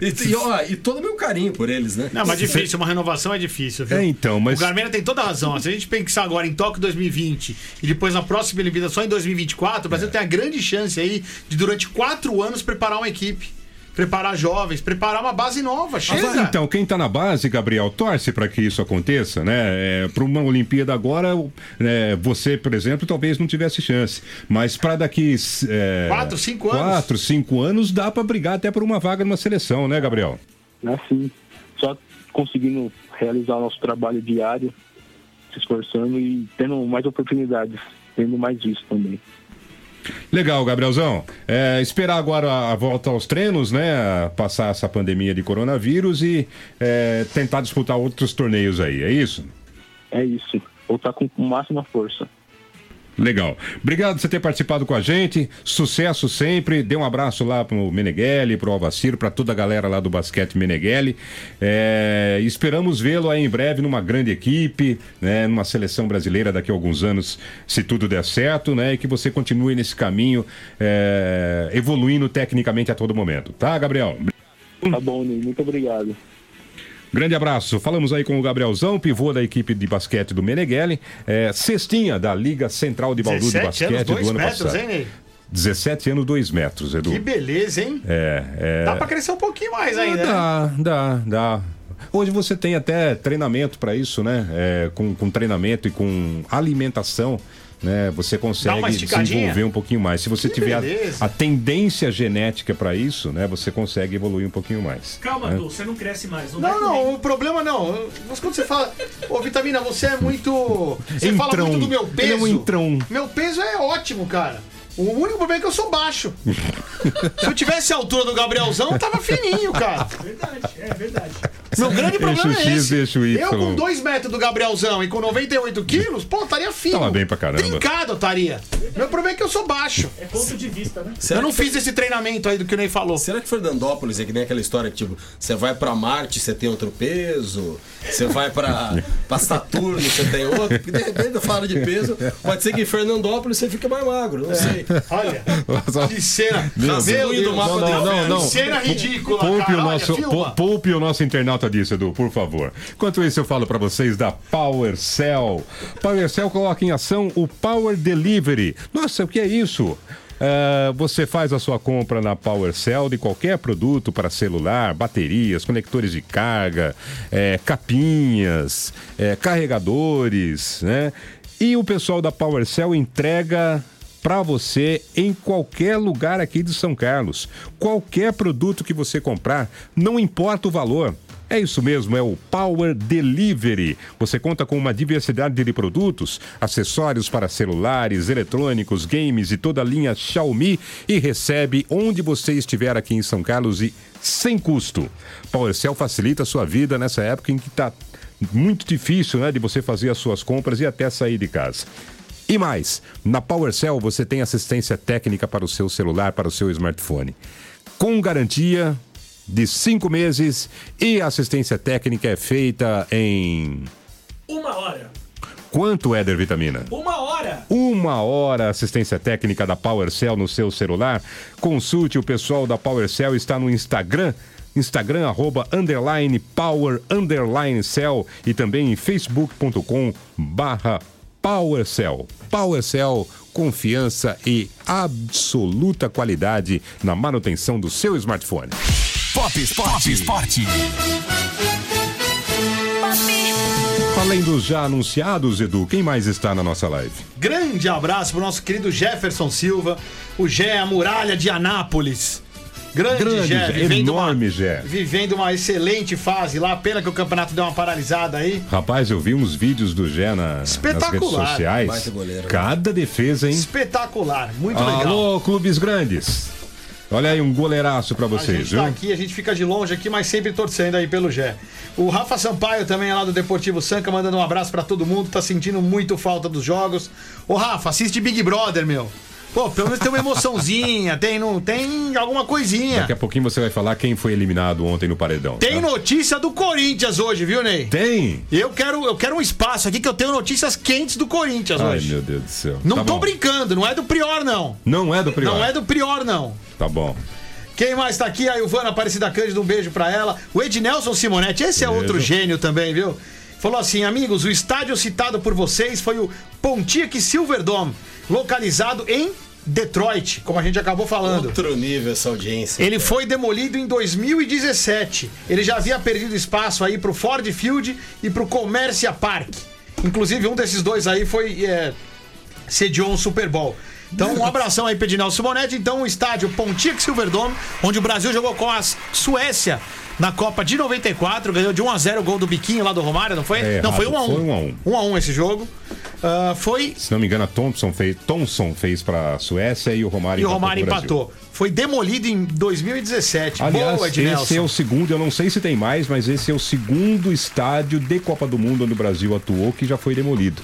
E, e, ó, e todo o meu carinho por eles, né? Não, mas difícil, uma renovação é difícil, viu? É, então, mas- O Garmena tem toda a razão. Se a gente pensar agora em Tóquio 2020 e depois na próxima só em 2024, o Brasil tem a grande chance aí de durante quatro anos preparar uma equipe. Preparar jovens, preparar uma base nova. Chega! Então, quem está na base, Gabriel, torce para que isso aconteça, né? É, para uma Olimpíada agora, é, você, por exemplo, talvez não tivesse chance. Mas para daqui. É, Quatro, cinco anos. Quatro, cinco anos, dá para brigar até por uma vaga numa seleção, né, Gabriel? Assim, só conseguindo realizar o nosso trabalho diário, se esforçando e tendo mais oportunidades, tendo mais isso também. Legal, Gabrielzão. É, esperar agora a volta aos treinos, né? Passar essa pandemia de coronavírus e é, tentar disputar outros torneios aí, é isso? É isso. Voltar com máxima força. Legal. Obrigado por você ter participado com a gente. Sucesso sempre. Dê um abraço lá pro Meneghelli, pro Alvaciro, para toda a galera lá do basquete Meneghelli. É, esperamos vê-lo aí em breve numa grande equipe, né, numa seleção brasileira daqui a alguns anos, se tudo der certo, né? E que você continue nesse caminho, é, evoluindo tecnicamente a todo momento. Tá, Gabriel? Tá bom, Ney. Muito obrigado. Grande abraço. Falamos aí com o Gabrielzão, pivô da equipe de basquete do Meneghelli, é, cestinha da Liga Central de Bauru de 17 Basquete anos, do ano metros, passado. hein, Ney? 17 anos, 2 metros, Edu. Que beleza, hein? É, é... Dá pra crescer um pouquinho mais ainda, né? Dá, dá, dá. Hoje você tem até treinamento para isso, né? É, com, com treinamento e com alimentação. Né, você consegue desenvolver um pouquinho mais. Se você Que tiver a, a tendência genética para isso, né, você consegue evoluir um pouquinho mais. Calma, né? Du, você não cresce mais. Não, Não, não, o problema não. Mas quando você fala. Ô, Vitamina, você é muito. Você fala Entrão. muito do meu Ele peso. é um entrão. Meu peso é ótimo, cara. O único problema é que eu sou baixo. (laughs) Se eu tivesse a altura do Gabrielzão, eu tava fininho, cara. Verdade, é verdade. Meu grande problema Eixo é X, esse. eixo Y. Eu com 2 metros do Gabrielzão e com 98 quilos, pô, estaria fino. Tava bem pra caramba. Trincado eu estaria. Meu problema é que eu sou baixo. É ponto de vista, né? Será eu não fiz esse treinamento aí do que o Ney falou. Será que Fernandópolis é que nem aquela história que, tipo, você vai pra Marte, você tem outro peso, você vai pra, (laughs) pra Saturno, você tem outro, porque de repente eu falo de peso, pode ser que em Fernandópolis você fica mais magro, não sei. Olha, que cena. Meu Meu Deus. Deus, Não, não, não, não, não. Que cena ridícula, Poupe cara. o, Olha, nosso, pou- poupe o nosso internauta disso, Edu, por favor. Enquanto isso, eu falo pra vocês da PowerCell. PowerCell coloca em ação o Power Delivery. Nossa, o que é isso? É, você faz a sua compra na PowerCell de qualquer produto para celular, baterias, conectores de carga, é, capinhas, é, carregadores, né? E o pessoal da PowerCell entrega para você em qualquer lugar aqui de São Carlos. Qualquer produto que você comprar, não importa o valor. É isso mesmo, é o Power Delivery. Você conta com uma diversidade de produtos, acessórios para celulares, eletrônicos, games e toda a linha Xiaomi e recebe onde você estiver aqui em São Carlos e sem custo. PowerCell facilita a sua vida nessa época em que está muito difícil né, de você fazer as suas compras e até sair de casa. E mais, na PowerCell você tem assistência técnica para o seu celular, para o seu smartphone. Com garantia de cinco meses e a assistência técnica é feita em. Uma hora. Quanto, Éder Vitamina? Uma hora. Uma hora assistência técnica da PowerCell no seu celular. Consulte o pessoal da PowerCell, está no Instagram. Instagram, arroba, underline, power, underline, cell e também em facebook.com barra PowerCell. PowerCell, confiança e absoluta qualidade na manutenção do seu smartphone. Pop Esporte. Esporte. Além dos já anunciados, Edu, quem mais está na nossa live? Grande abraço pro nosso querido Jefferson Silva, o Gé, a muralha de Anápolis. Grande, Grande Gé, vivendo enorme uma, Gé. Vivendo uma excelente fase lá, pena que o campeonato deu uma paralisada aí. Rapaz, eu vi uns vídeos do Gé na, nas redes Espetacular. sociais. Goleiro, né? Cada defesa, hein? Espetacular, muito legal. Alô, clubes grandes. Olha aí um goleiraço pra A vocês, gente viu? tá aqui, a gente fica de longe aqui, mas sempre torcendo aí pelo Gé. O Rafa Sampaio também é lá do Deportivo Sanca, mandando um abraço pra todo mundo, tá sentindo muito falta dos jogos. Ô Rafa, assiste Big Brother, meu. Pô, pelo menos tem uma emoçãozinha, (laughs) tem, não, tem alguma coisinha. Daqui a pouquinho você vai falar quem foi eliminado ontem no paredão. Tem tá? notícia do Corinthians hoje, viu, Ney? Tem? Eu quero, eu quero um espaço aqui que eu tenho notícias quentes do Corinthians Ai, hoje. meu Deus do céu. Não Tá tô bom. brincando, não é do Prior, não. Não é do Prior. Não é do Prior, não. Tá bom. Quem mais tá aqui? A Ilvana Aparecida Cândido, um beijo pra ela. O Ednelson Simonetti, esse é Beijo. outro gênio também, viu? Falou assim, amigos, o estádio citado por vocês foi o Pontiac Silverdome, localizado em Detroit, como a gente acabou falando. Outro nível essa audiência. Ele foi demolido em 2017. Ele já havia perdido espaço aí pro Ford Field e pro Commercia Park. Inclusive, um desses dois aí foi. É, sediou um Super Bowl. Então, um abração aí Edinaldo Simonetti. Então, o estádio Pontiac Silverdome, onde o Brasil jogou com a Suécia Na Copa de 94, ganhou de 1x0 o gol do Biquinho lá do Romário, não foi? É, não, foi errado, 1x1. foi 1 a 1. 1x1 esse jogo. Ah, foi. Se não me engano, a Thompson fez, Thompson fez pra Suécia e o Romário E o Romário empatou. Foi demolido em 2017. Aliás, Boa, esse é Ednelson. o segundo, eu não sei se tem mais, mas esse é o segundo estádio de Copa do Mundo onde o Brasil atuou que já foi demolido.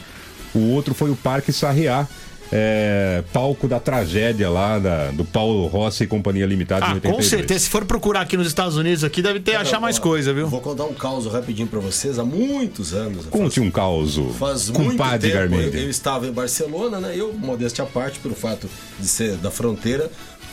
O outro foi o Parque Sarriá, é, palco da tragédia lá da- do Paulo Rossi e Companhia Limitada em Ah, 82. com certeza. Se for procurar aqui nos Estados Unidos, aqui deve ter achar mais Ó, coisa, viu? Vou contar um caos rapidinho pra vocês. Há muitos anos. Conte um caos, Faz muito compadre tempo eu, eu estava em Barcelona, né? Eu, modéstia à parte, pelo fato de ser da fronteira,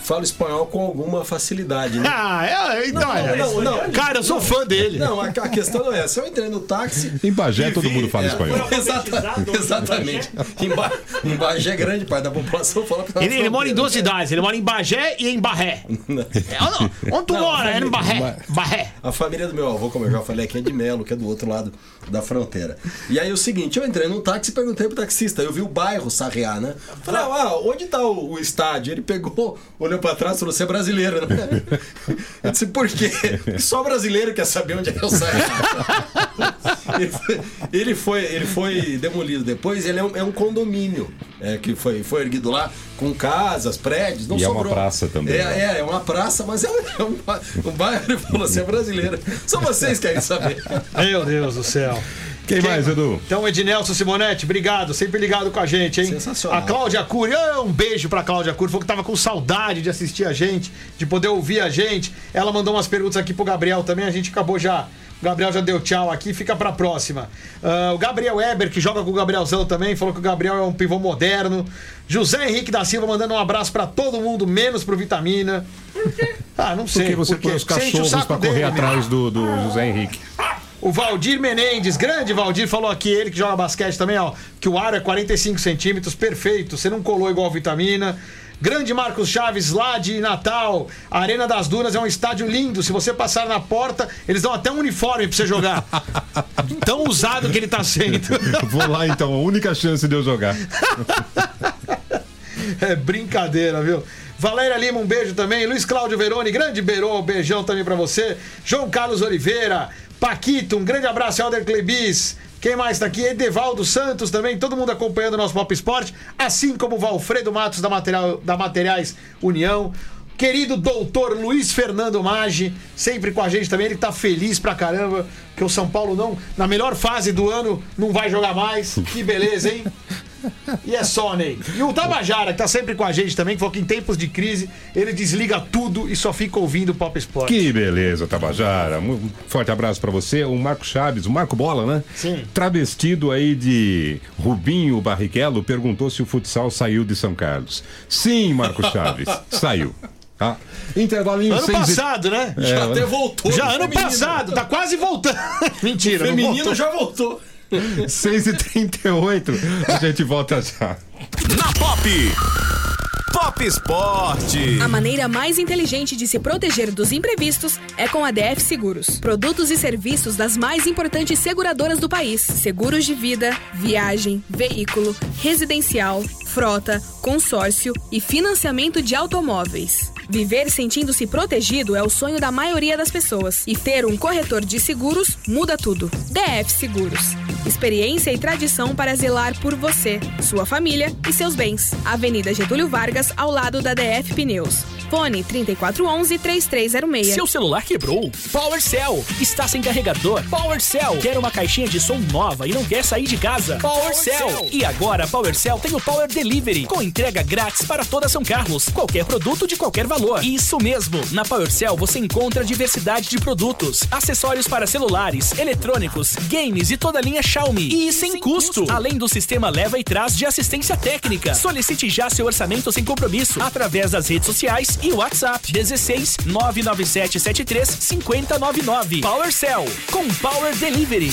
falo espanhol com alguma facilidade, né? (laughs) Ah, é, então é. não, não. Cara, eu sou fã dele. Não, a, a questão não é essa. Eu entrei no táxi. (laughs) Em Bagé e todo vi- mundo fala é, espanhol. Exata- Alfabetizado, exatamente. Em, ba, em Bagé é grande parte da população fala que tá Ele, ele mora em duas né? cidades. Ele mora em Bagé e em Barré. (laughs) É, onde- tu Não, mora? É em Barré. Barré. A família do meu avô, como eu já falei aqui, é de Melo, que é do outro lado da fronteira. E aí o seguinte, eu entrei no táxi e perguntei pro taxista, eu vi o bairro Sarriá, né? Falei, ah, onde tá o, o estádio? Ele pegou, olhou pra trás e falou, você é brasileiro, né? (laughs) Eu disse, por quê? Porque só brasileiro quer saber onde é que é o Sarriá. Ele foi, ele foi, demolido depois, ele é um, é um condomínio é, que foi, foi erguido lá, com casas, prédios, não E é uma sobrou. praça também, É, né? é, é uma praça, mas é um, é um, um bairro, ele falou, você é brasileiro. Só vocês querem saber. Meu Deus do céu. Quem mais, Edu? Então, Ednelson Simonetti, obrigado. Sempre ligado com a gente, hein? Sensacional. A Cláudia Cury, ah, um beijo pra Cláudia Cury. Falou que tava com saudade de assistir a gente, de poder ouvir a gente. Ela mandou umas perguntas aqui pro Gabriel também. A gente acabou já. O Gabriel já deu tchau aqui, fica pra próxima. Ah, o Gabriel Weber, que joga com o Gabrielzão também, falou que o Gabriel é um pivô moderno. José Henrique da Silva mandando um abraço pra todo mundo, menos pro Vitamina. Por quê? Ah, não sei. Porque você por quê? põe os cachorros pra correr dele, atrás do, do José Henrique. O Valdir Menendez, grande Valdir, falou aqui, ele que joga basquete também, ó, que o aro é 45 centímetros, perfeito, você não colou igual vitamina. Grande Marcos Chaves, lá de Natal. A Arena das Dunas é um estádio lindo. Se você passar na porta, eles dão até um uniforme pra você jogar. (laughs) Tão usado que ele tá sendo. (laughs) Vou lá então, a única chance de eu jogar. (laughs) É brincadeira, viu? Valéria Lima, um beijo também. Luiz Cláudio Veroni, grande Berô, um beijão também pra você. João Carlos Oliveira, Paquito, um grande abraço, Helder Clebis. Quem mais tá aqui? Edevaldo Santos também, todo mundo acompanhando o nosso Pop Esporte, assim como o Valfredo Matos da, Material, da Materiais União. Querido doutor Luiz Fernando Maggi, sempre com a gente também, ele tá feliz pra caramba que o São Paulo não, na melhor fase do ano, não vai jogar mais. Que beleza, hein? (laughs) E é só, Ney. E o Tabajara, que tá sempre com a gente também, que falou que em tempos de crise ele desliga tudo e só fica ouvindo o Pop Sport. Que beleza, Tabajara. Um forte abraço pra você. O Marco Chaves, o Marco Bola, né? Sim. Travestido aí de Rubinho Barrichello, perguntou se o futsal saiu de São Carlos. Sim, Marco Chaves, (laughs) saiu. Tá? Intervalinho Ano seis e- passado, né? Já É, até voltou. Já no ano feminino. passado, tá quase voltando. (laughs) Mentira, não Feminino voltou. já voltou. (laughs) 6h38, a gente volta já. Na Pop! Pop Esporte! A maneira mais inteligente de se proteger dos imprevistos é com a DF Seguros. Produtos e serviços das mais importantes seguradoras do país: seguros de vida, viagem, veículo, residencial, frota, consórcio e financiamento de automóveis. Viver sentindo-se protegido é o sonho da maioria das pessoas. E ter um corretor de seguros muda tudo. DF Seguros. Experiência e tradição para zelar por você, sua família e seus bens. Avenida Getúlio Vargas, ao lado da DF Pneus. Fone 3411-3306. Seu celular quebrou? PowerCell. Está sem carregador? PowerCell. Quer uma caixinha de som nova e não quer sair de casa? PowerCell. E agora PowerCell tem o Power Delivery, com entrega grátis para toda São Carlos. Qualquer produto de qualquer valor. Isso mesmo. Na PowerCell você encontra diversidade de produtos, acessórios para celulares, eletrônicos, games e toda a linha Xiaomi. E sem custo. Além do sistema leva e traz de assistência técnica. Solicite já seu orçamento sem compromisso através das redes sociais e WhatsApp 16 997 73 5099. PowerCell com Power Delivery.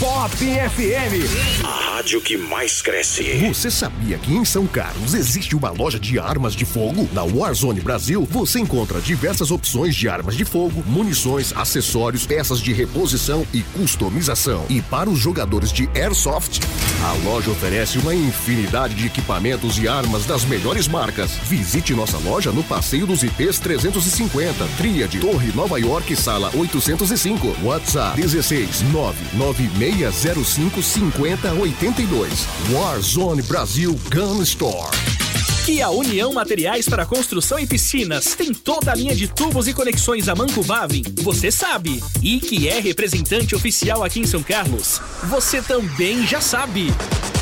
Pop FM. A rádio que mais cresce. Você sabia que em São Carlos existe uma loja de armas de fogo? Na Warzone Brasil, você encontra diversas opções de armas de fogo, munições, acessórios, peças de reposição e customização. E para os jogadores de Airsoft, A loja oferece uma infinidade de equipamentos e armas das melhores marcas. Visite nossa loja no Passeio dos IPs 350, Tríade, Torre Nova York, sala 805. WhatsApp 16 99605 5082. Warzone Brasil Gun Store. Que a União Materiais para Construção e Piscinas tem toda a linha de tubos e conexões a Manco Vavin, você sabe. E que é representante oficial aqui em São Carlos, você também já sabe.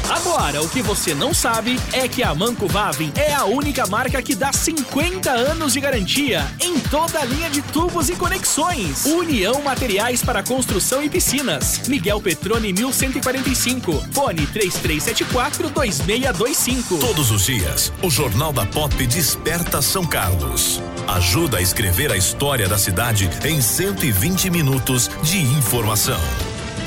Agora, o que você não sabe é que a Manco Vavin é a única marca que dá 50 anos de garantia em toda a linha de tubos e conexões. União Materiais para Construção e Piscinas. Miguel Petrone 1145. Fone 3374 2625. Todos os dias, o Jornal da Pop desperta São Carlos. Ajuda a escrever a história da cidade em 120 minutos de informação.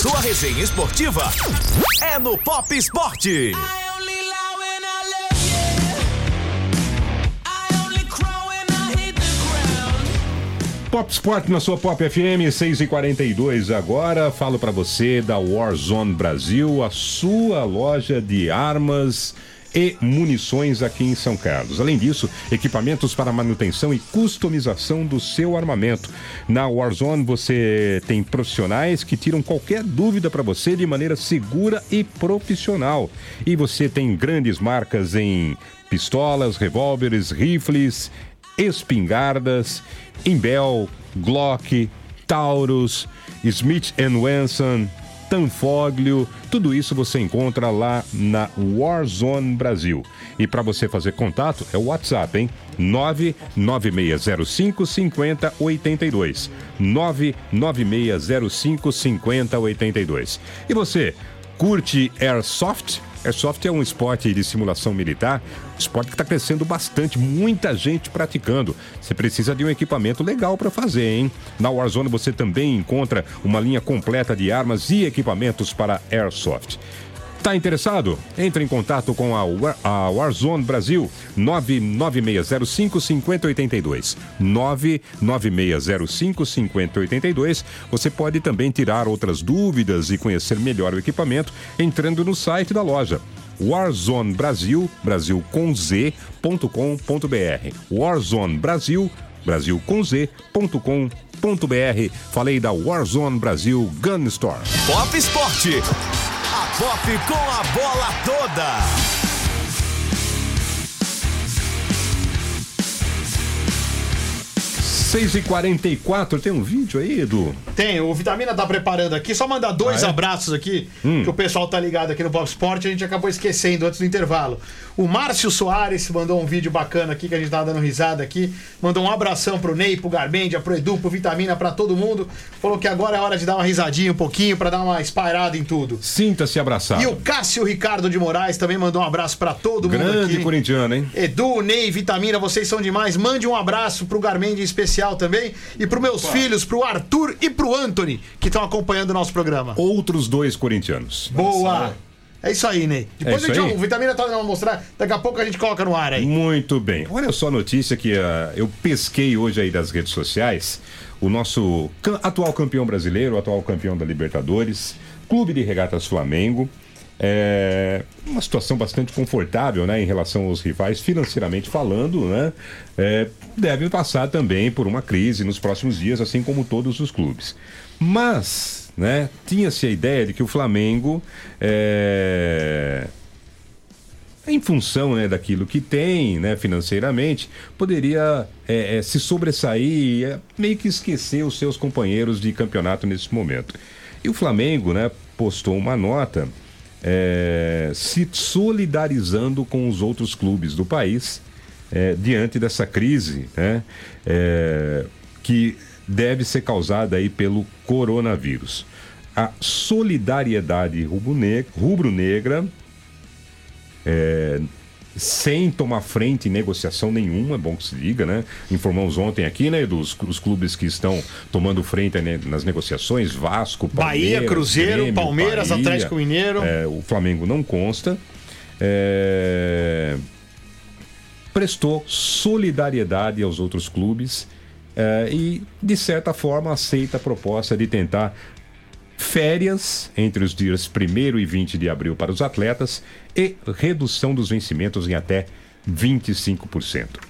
Sua resenha esportiva é no Pop Esporte. Pop Sport na sua Pop FM 6 e 42 agora. Falo para você da Warzone Brasil, a sua loja de armas e munições aqui em São Carlos. Além disso, equipamentos para manutenção e customização do seu armamento. Na Warzone você tem profissionais que tiram qualquer dúvida para você de maneira segura e profissional. E você tem grandes marcas em pistolas, revólveres, rifles, espingardas, Imbel, Glock, Taurus, Smith Wesson, Tanfoglio, tudo isso você encontra lá na Warzone Brasil. E para você fazer contato é o WhatsApp, hein? 99605 5082. 99605 5082. E você, curte Airsoft? Airsoft é um esporte de simulação militar, esporte que está crescendo bastante, muita gente praticando. Você precisa de um equipamento legal para fazer, hein? Na Warzone você também encontra uma linha completa de armas e equipamentos para Airsoft. Tá interessado? Entre em contato com a, War, a Warzone Brasil 99605 5082. 99605 5082. Você pode também tirar outras dúvidas e conhecer melhor o equipamento entrando no site da loja Warzone Brasil, Brasil com Z.com.br. Warzone Brasil, Brasil com Z.com.br. Falei da Warzone Brasil Gun Store. Pop Esporte. Pop com a bola toda. Seis e quarenta e quatro, tem um vídeo aí, Edu? Tem, o Vitamina tá preparando aqui. Só mandar dois Ah, é? abraços aqui, que o pessoal tá ligado aqui no Pop Sport. A gente acabou esquecendo antes do intervalo. O Márcio Soares mandou um vídeo bacana aqui, que a gente tava dando risada aqui. Mandou um abração pro Ney, pro Garbendia, pro Edu, pro Vitamina, pra todo mundo. Falou que agora é hora de dar uma risadinha um pouquinho, pra dar uma espairada em tudo. Sinta-se abraçado. E o Cássio Ricardo de Moraes também mandou um abraço pra todo mundo Grande aqui. corintiano, hein? Edu, Ney, Vitamina, vocês são demais. Mande um abraço pro Garmendia em especial também. E pros meus filhos, pro Arthur e pro Anthony, que estão acompanhando o nosso programa. Outros dois corintianos. Boa! É isso aí, Ney. Depois É a gente, aí? o Vitamina tá vai mostrar, daqui a pouco a gente coloca no ar aí. Muito bem. Olha só a notícia que ah, eu pesquei hoje aí das redes sociais. O nosso atual campeão brasileiro, atual campeão da Libertadores, Clube de Regatas Flamengo. É uma situação bastante confortável, né, em relação aos rivais, financeiramente falando, né? É, deve passar também por uma crise nos próximos dias, assim como todos os clubes. Mas né? Tinha-se a ideia de que o Flamengo é, em função né, daquilo que tem né, financeiramente, poderia é, é, se sobressair é, meio que esquecer os seus companheiros de campeonato nesse momento. E o Flamengo né, postou uma nota é, se solidarizando com os outros clubes do país é, diante dessa crise né, é, que deve ser causada aí pelo coronavírus. A solidariedade rubro-negra rubro é, sem tomar frente em negociação nenhuma, é bom que se diga, né? Informamos ontem aqui, né, dos, dos clubes que estão tomando frente né, nas negociações, Vasco, Palmeiras, Bahia, Cruzeiro, Grêmio, Palmeiras, Bahia, Atlético Mineiro. é, o Flamengo não consta. É, prestou solidariedade aos outros clubes é, e, de certa forma, aceita a proposta de tentar férias entre os dias 1 e 20 de abril para os atletas e redução dos vencimentos em até 25%.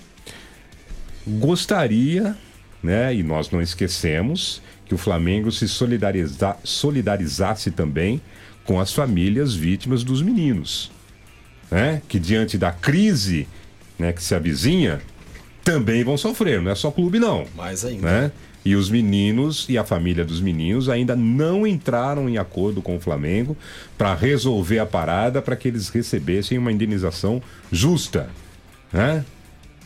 Gostaria, né, e nós não esquecemos, que o Flamengo se solidariza, solidarizasse também com as famílias vítimas dos meninos, né, que diante da crise né, que se avizinha, também vão sofrer, não é só clube não. Mais ainda. Né? E os meninos e a família dos meninos ainda não entraram em acordo com o Flamengo para resolver a parada para que eles recebessem uma indenização justa. Né?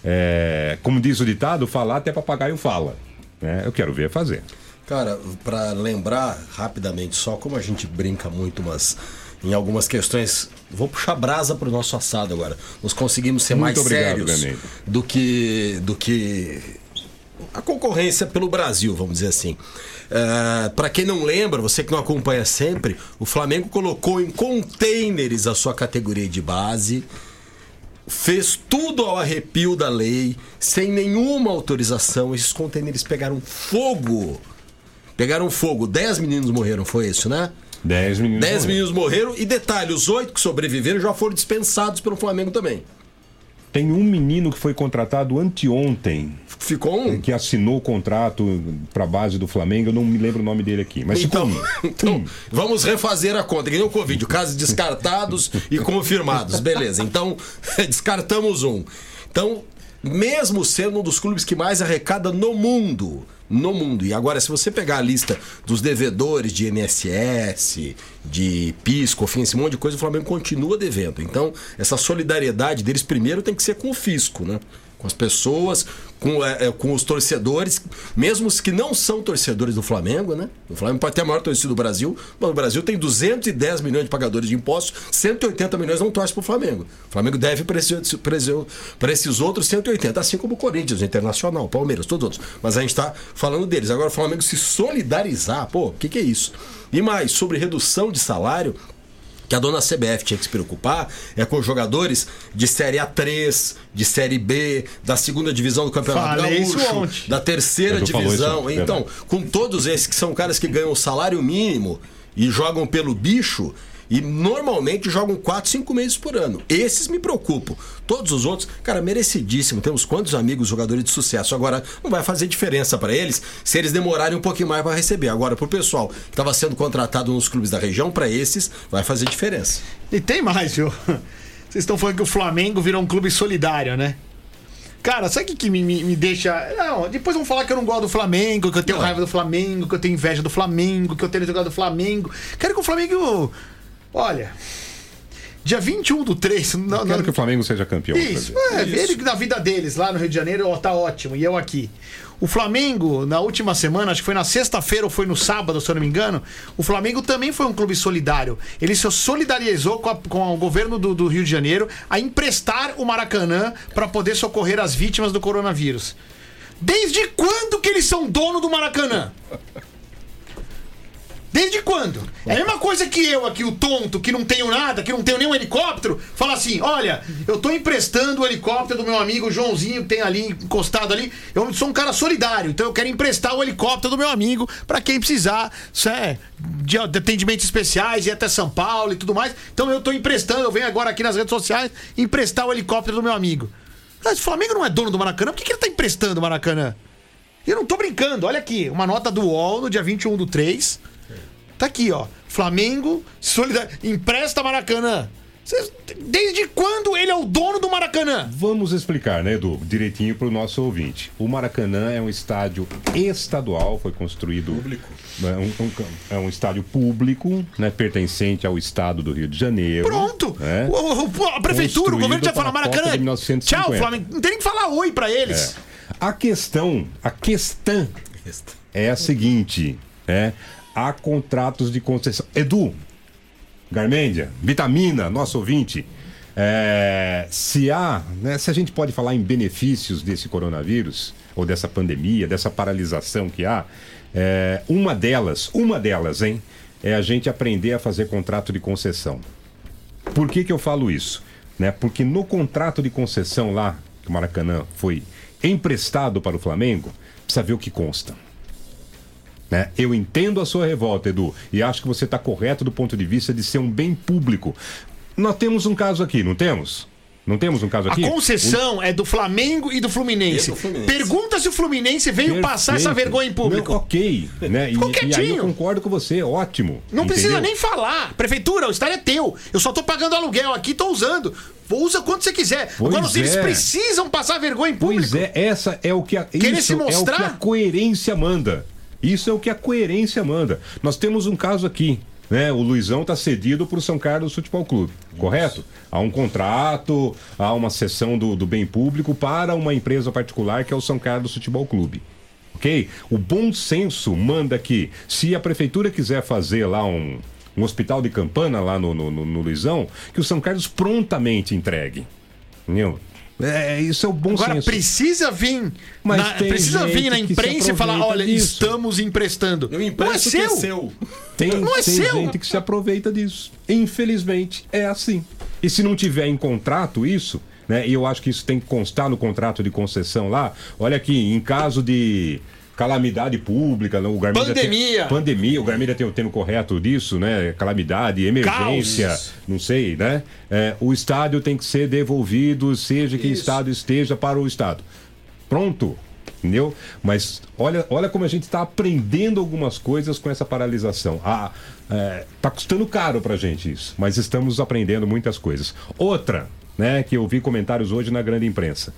É, como diz o ditado, falar até papagaio fala. Né? Eu quero ver fazer. Cara, para lembrar rapidamente só como a gente brinca muito, mas em algumas questões, vou puxar brasa pro nosso assado agora. Nós conseguimos ser Muito mais obrigado, sérios do que do que a concorrência pelo Brasil, vamos dizer assim. para quem não lembra, você que não acompanha sempre, o Flamengo colocou em containers a sua categoria de base, fez tudo ao arrepio da lei, sem nenhuma autorização. Esses containers pegaram fogo. Pegaram fogo. Dez meninos morreram, foi isso, né? 10 meninos. Dez morreram. meninos morreram e detalhe, os oito que sobreviveram já foram dispensados pelo Flamengo também. Tem um menino que foi contratado anteontem, Ficou um. que assinou o contrato para base do Flamengo, eu não me lembro o nome dele aqui. Mas Então, um. (laughs) então vamos refazer a conta, nem o Covid, casos descartados (laughs) e confirmados. Beleza, então (laughs) descartamos um. Então, mesmo sendo um dos clubes que mais arrecada no mundo, no mundo. E agora, se você pegar a lista dos devedores de INSS, de PIS, COFINS, esse monte de coisa, o Flamengo continua devendo. Então, essa solidariedade deles primeiro tem que ser com o fisco, né? Com as pessoas, com, é, é, com os torcedores, mesmo os que não são torcedores do Flamengo, né? O Flamengo pode ter a maior torcida do Brasil, mas o Brasil tem 210 milhões de pagadores de impostos, 180 milhões não torcem para o Flamengo. O Flamengo deve para esses outros 180, assim como o Corinthians, o Internacional, o Palmeiras, todos outros. Mas a gente está falando deles. Agora, o Flamengo se solidarizar, pô, o que, que é isso? E mais, sobre redução de salário, que a dona CBF tinha que se preocupar é com os jogadores de Série A3, de Série B, da segunda divisão do Campeonato Falei Gaúcho, da terceira Edu divisão. isso, então, com todos esses que são caras que ganham o salário mínimo e jogam pelo bicho. E normalmente jogam 4, 5 meses por ano. Esses me preocupam. Todos os outros, cara, merecidíssimo. Temos quantos amigos jogadores de sucesso. Agora, não vai fazer diferença para eles se eles demorarem um pouquinho mais para receber. Agora, pro pessoal que estava sendo contratado nos clubes da região, para esses, vai fazer diferença. E tem mais, viu? Vocês estão falando que o Flamengo virou um clube solidário, né? Cara, sabe o que, que me, me, me deixa. Não, depois vão falar que eu não gosto do Flamengo, que eu tenho Não. raiva do Flamengo, que eu tenho inveja do Flamengo, que eu tenho jogador do Flamengo. Quero que o Flamengo. Olha. Dia 21 do 3. Não, Quero não- que o Flamengo seja campeão. Isso, é, ele na vida deles, lá no Rio de Janeiro, ó, tá ótimo, e eu aqui. O Flamengo, na última semana, acho que foi na sexta-feira ou foi no sábado, se eu não me engano, o Flamengo também foi um clube solidário. Ele se solidarizou com, a- com o governo do, do Rio de Janeiro a emprestar o Maracanã para poder socorrer as vítimas do coronavírus. Desde quando que eles são dono do Maracanã? Desde quando? É a mesma coisa que eu aqui, o tonto, que não tenho nada, que não tenho nenhum helicóptero, falar assim: olha, eu tô emprestando o helicóptero do meu amigo Joãozinho, que tem ali encostado ali. Eu sou um cara solidário, então eu quero emprestar o helicóptero do meu amigo pra quem precisar é, de atendimentos especiais, ir até São Paulo e tudo mais. Então eu tô emprestando, eu venho agora aqui nas redes sociais emprestar o helicóptero do meu amigo. Mas o Flamengo não é dono do Maracanã, por que, que ele tá emprestando o Maracanã? Eu não tô brincando, olha aqui, uma nota do UOL no dia 21 do 3. Tá aqui, ó. Flamengo, solidar... empresta Maracanã. Desde quando ele é o dono do Maracanã? Vamos explicar, né, Edu, direitinho para o nosso ouvinte. O Maracanã é um estádio estadual, foi construído. Público. É um, um- é um estádio público, né, pertencente ao estado do Rio de Janeiro. Pronto. né? O- o- a prefeitura, o governo já fala para Copa Maracanã. de 1950. Tchau, Flamengo. Não tem nem que falar oi pra eles. A questão, a questão é a seguinte, né? Há contratos de concessão. Edu, Garmendia, Vitamina, nosso ouvinte. é, se há, né, se a gente pode falar em benefícios desse coronavírus, ou dessa pandemia, dessa paralisação que há, é, uma delas, uma delas, hein, é a gente aprender a fazer contrato de concessão. Por que, que eu falo isso? Né? Porque no contrato de concessão lá, que o Maracanã foi emprestado para o Flamengo, precisa ver o que consta. Né? Eu entendo a sua revolta, Edu, e acho que você está correto do ponto de vista de ser um bem público. Nós temos um caso aqui, não temos? Não temos um caso A aqui? concessão é do Flamengo e do Fluminense. E do Fluminense. Pergunta se o Fluminense veio passar essa Perfeito. vergonha em público. Não, ok, né? E, Ficou e aí quietinho. eu concordo com você, ótimo. Não precisa entendeu? nem falar. Prefeitura, o estádio é teu. Eu só tô pagando aluguel aqui, tô usando. Usa quanto você quiser. Pois Agora eles é. precisam passar vergonha em público. Pois é, essa é o que a, Querer se é o mostrar? que a coerência manda. Isso é o que a coerência manda. Nós temos um caso aqui, né? O Luizão está cedido para o São Carlos Futebol Clube, correto? Há um contrato, há uma cessão do, do bem público para uma empresa particular que é o São Carlos Futebol Clube. Ok? O bom senso manda que, se a prefeitura quiser fazer lá um, um hospital de campana lá no, no, no- no Luizão, que o São Carlos prontamente entregue. Entendeu? É, isso é o bom Agora senso. precisa vir. Mas na, precisa vir na imprensa e falar: olha, disso. estamos emprestando. Eu Não é é seu. seu. Tem, Não é tem seu. gente que se aproveita disso. Infelizmente, é assim. E se não tiver em contrato isso, né? E eu acho que isso tem que constar no contrato de concessão lá. Olha aqui, em caso de calamidade pública, o Garmida Pandemia. Tem, pandemia, o Garmida tem o termo correto disso, né? Calamidade, emergência, Caos. não sei, né? É, o estádio tem que ser devolvido, seja que Isso. estado esteja para o estado. Pronto. Entendeu? Mas olha, olha como a gente está aprendendo algumas coisas com essa paralisação. Ah, é, tá custando caro pra gente isso, mas estamos aprendendo muitas coisas. Outra, né, que eu vi comentários hoje na grande imprensa.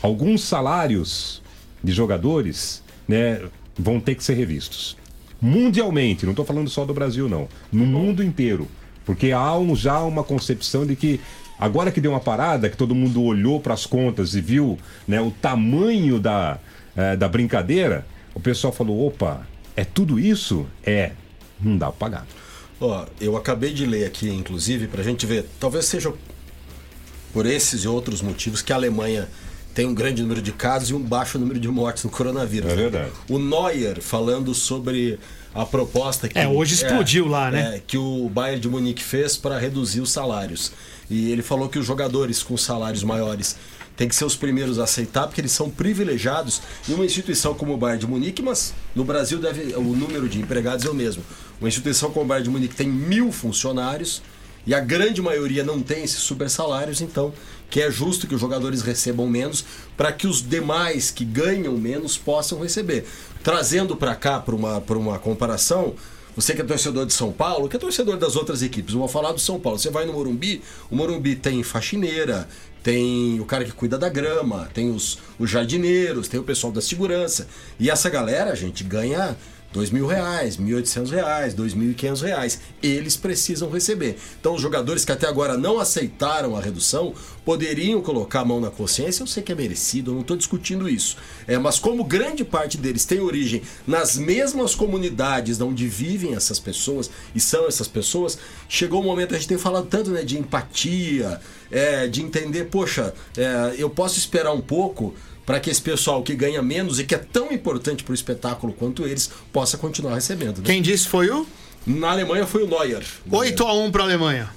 Alguns salários de jogadores, né, vão ter que ser revistos. Mundialmente, não estou falando só do Brasil, não. No mundo inteiro. Porque há um- já uma concepção de que agora que deu uma parada, que todo mundo olhou para as contas e viu né, o tamanho da, eh, da brincadeira, o pessoal falou: opa, é tudo isso? É, não dá para pagar. Ó, eu acabei de ler aqui, inclusive, pra gente ver. Talvez seja por esses e outros motivos que a Alemanha tem um grande número de casos e um baixo número de mortes no coronavírus. É né? verdade. O Neuer falando sobre a proposta que É, hoje explodiu lá, né? é, que o Bayern de Munique fez para reduzir os salários. E ele falou que os jogadores com salários maiores têm que ser os primeiros a aceitar, porque eles são privilegiados em uma instituição como o Bayern de Munique, mas no Brasil deve, o número de empregados é o mesmo. Uma instituição como o Bayern de Munique tem mil funcionários e a grande maioria não tem esses super salários, então que é justo que os jogadores recebam menos para que os demais que ganham menos possam receber. Trazendo para cá, para uma, uma comparação, você que é torcedor de São Paulo, que é torcedor das outras equipes, eu vou falar do São Paulo. Você vai no Morumbi, o Morumbi tem faxineira, tem o cara que cuida da grama, tem os, os jardineiros, tem o pessoal da segurança. E essa galera, gente, ganha dois mil reais, mil oitocentos reais, dois mil e quinhentos reais. Eles precisam receber. Então, os jogadores que até agora não aceitaram a redução poderiam colocar a mão na consciência. Eu sei que é merecido, eu não estou discutindo isso. É, mas como grande parte deles tem origem nas mesmas comunidades onde vivem essas pessoas e são essas pessoas, chegou o momento a gente tem falado tanto né, de empatia, é, de entender, poxa, é, eu posso esperar um pouco para que esse pessoal que ganha menos e que é tão importante para o espetáculo quanto eles possa continuar recebendo. né? Quem disse foi o Na Alemanha foi o Neuer. 8 a 1 para a Alemanha.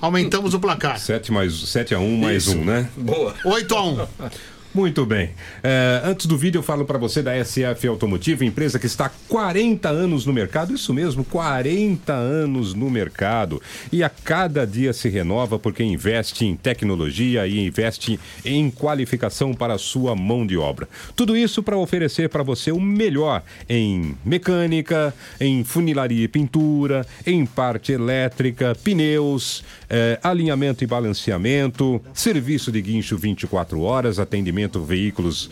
Aumentamos o placar. 7 mais 7 a 1 mais Isso. um, né? Boa. 8 a 1. (laughs) Muito bem. É, antes do vídeo, eu falo para você da SF Automotiva, empresa que está há 40 anos no mercado. Isso mesmo, 40 anos no mercado. E a cada dia se renova porque investe em tecnologia e investe em qualificação para a sua mão de obra. Tudo isso para oferecer para você o melhor em mecânica, em funilaria e pintura, em parte elétrica, pneus, eh, alinhamento e balanceamento, serviço de guincho 24 horas, atendimento veículos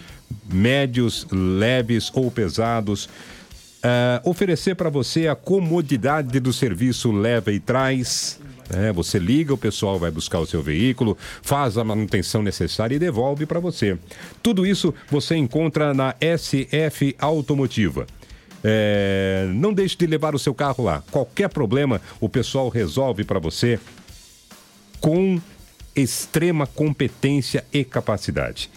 médios, leves ou pesados. Eh, oferecer para você a comodidade do serviço leva e traz. É, você liga, o pessoal vai buscar o seu veículo, faz a manutenção necessária e devolve para você. Tudo isso você encontra na SF Automotiva. É, não deixe de levar o seu carro lá. Qualquer problema, o pessoal resolve para você com extrema competência e capacidade.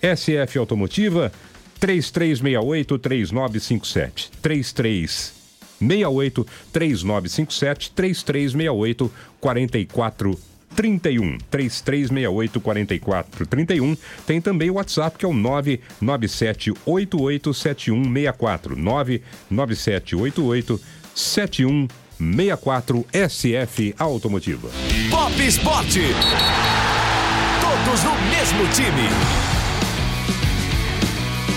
SF Automotiva 3368-3957. 3368-3957. 3368 4431. 3368-4431. Tem também o WhatsApp que é o 997887164. 997887164 SF Automotiva. Pop Esporte. Todos no mesmo time.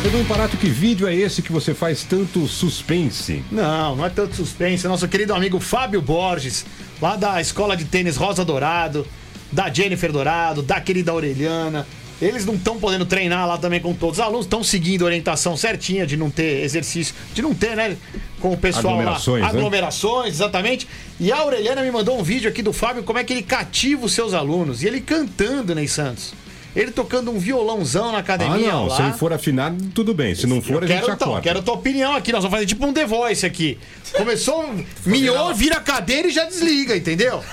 Edu Imparato, que vídeo é esse que você faz tanto suspense? Não, não é tanto suspense. Nosso querido amigo Fábio Borges, lá da Escola de Tênis Rosa Dourado, da Jennifer Dourado, da querida Aureliana. Eles não estão podendo treinar lá também com todos os alunos, estão seguindo a orientação certinha de não ter exercício, de não ter, né, com o pessoal Aglomerações, lá. né? Aglomerações, exatamente. E a Aureliana me mandou um vídeo aqui do Fábio, como é que ele cativa os seus alunos. E ele cantando, Ney Santos. Ele tocando um violãozão na Ah, academia não. lá. Se ele for afinado, tudo bem. Se não for, Eu a gente então, corta. quero a tua opinião aqui. Nós vamos fazer tipo um The Voice aqui. Começou, (laughs) miou, vira a cadeira e já desliga, entendeu?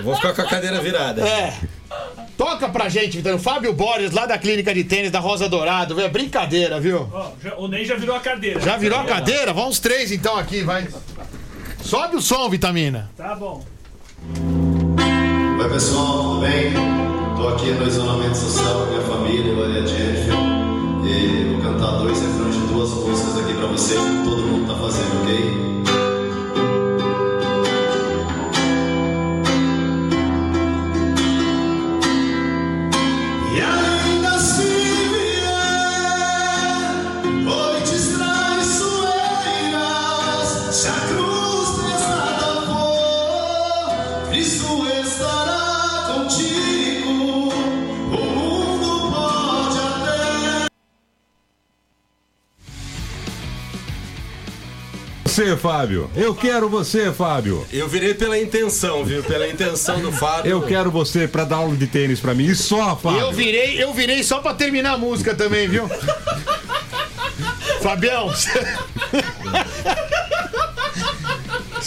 Eu vou ficar com a cadeira virada. É. Toca pra gente, Vitor. Fábio Borges, lá da clínica de tênis da Rosa Dourado. viu? É brincadeira, viu? Ó, já- o Ney já virou a cadeira. Já virou a cadeira? Vamos três então aqui, vai. Sobe o som, Vitamina. Tá bom. Oi pessoal, tudo bem? Tô aqui no isolamento social com minha família, eu e a Jennifer. E vou cantar dois refrões de duas músicas aqui pra vocês, que todo mundo tá fazendo, ok? Você, Fábio. Eu quero você, Fábio. Eu virei pela intenção, viu? Pela intenção do Fábio. Eu quero você pra dar aula de tênis pra mim. E só, Fábio. eu virei, eu virei só pra terminar a música também, viu? (laughs) Fabião, (laughs)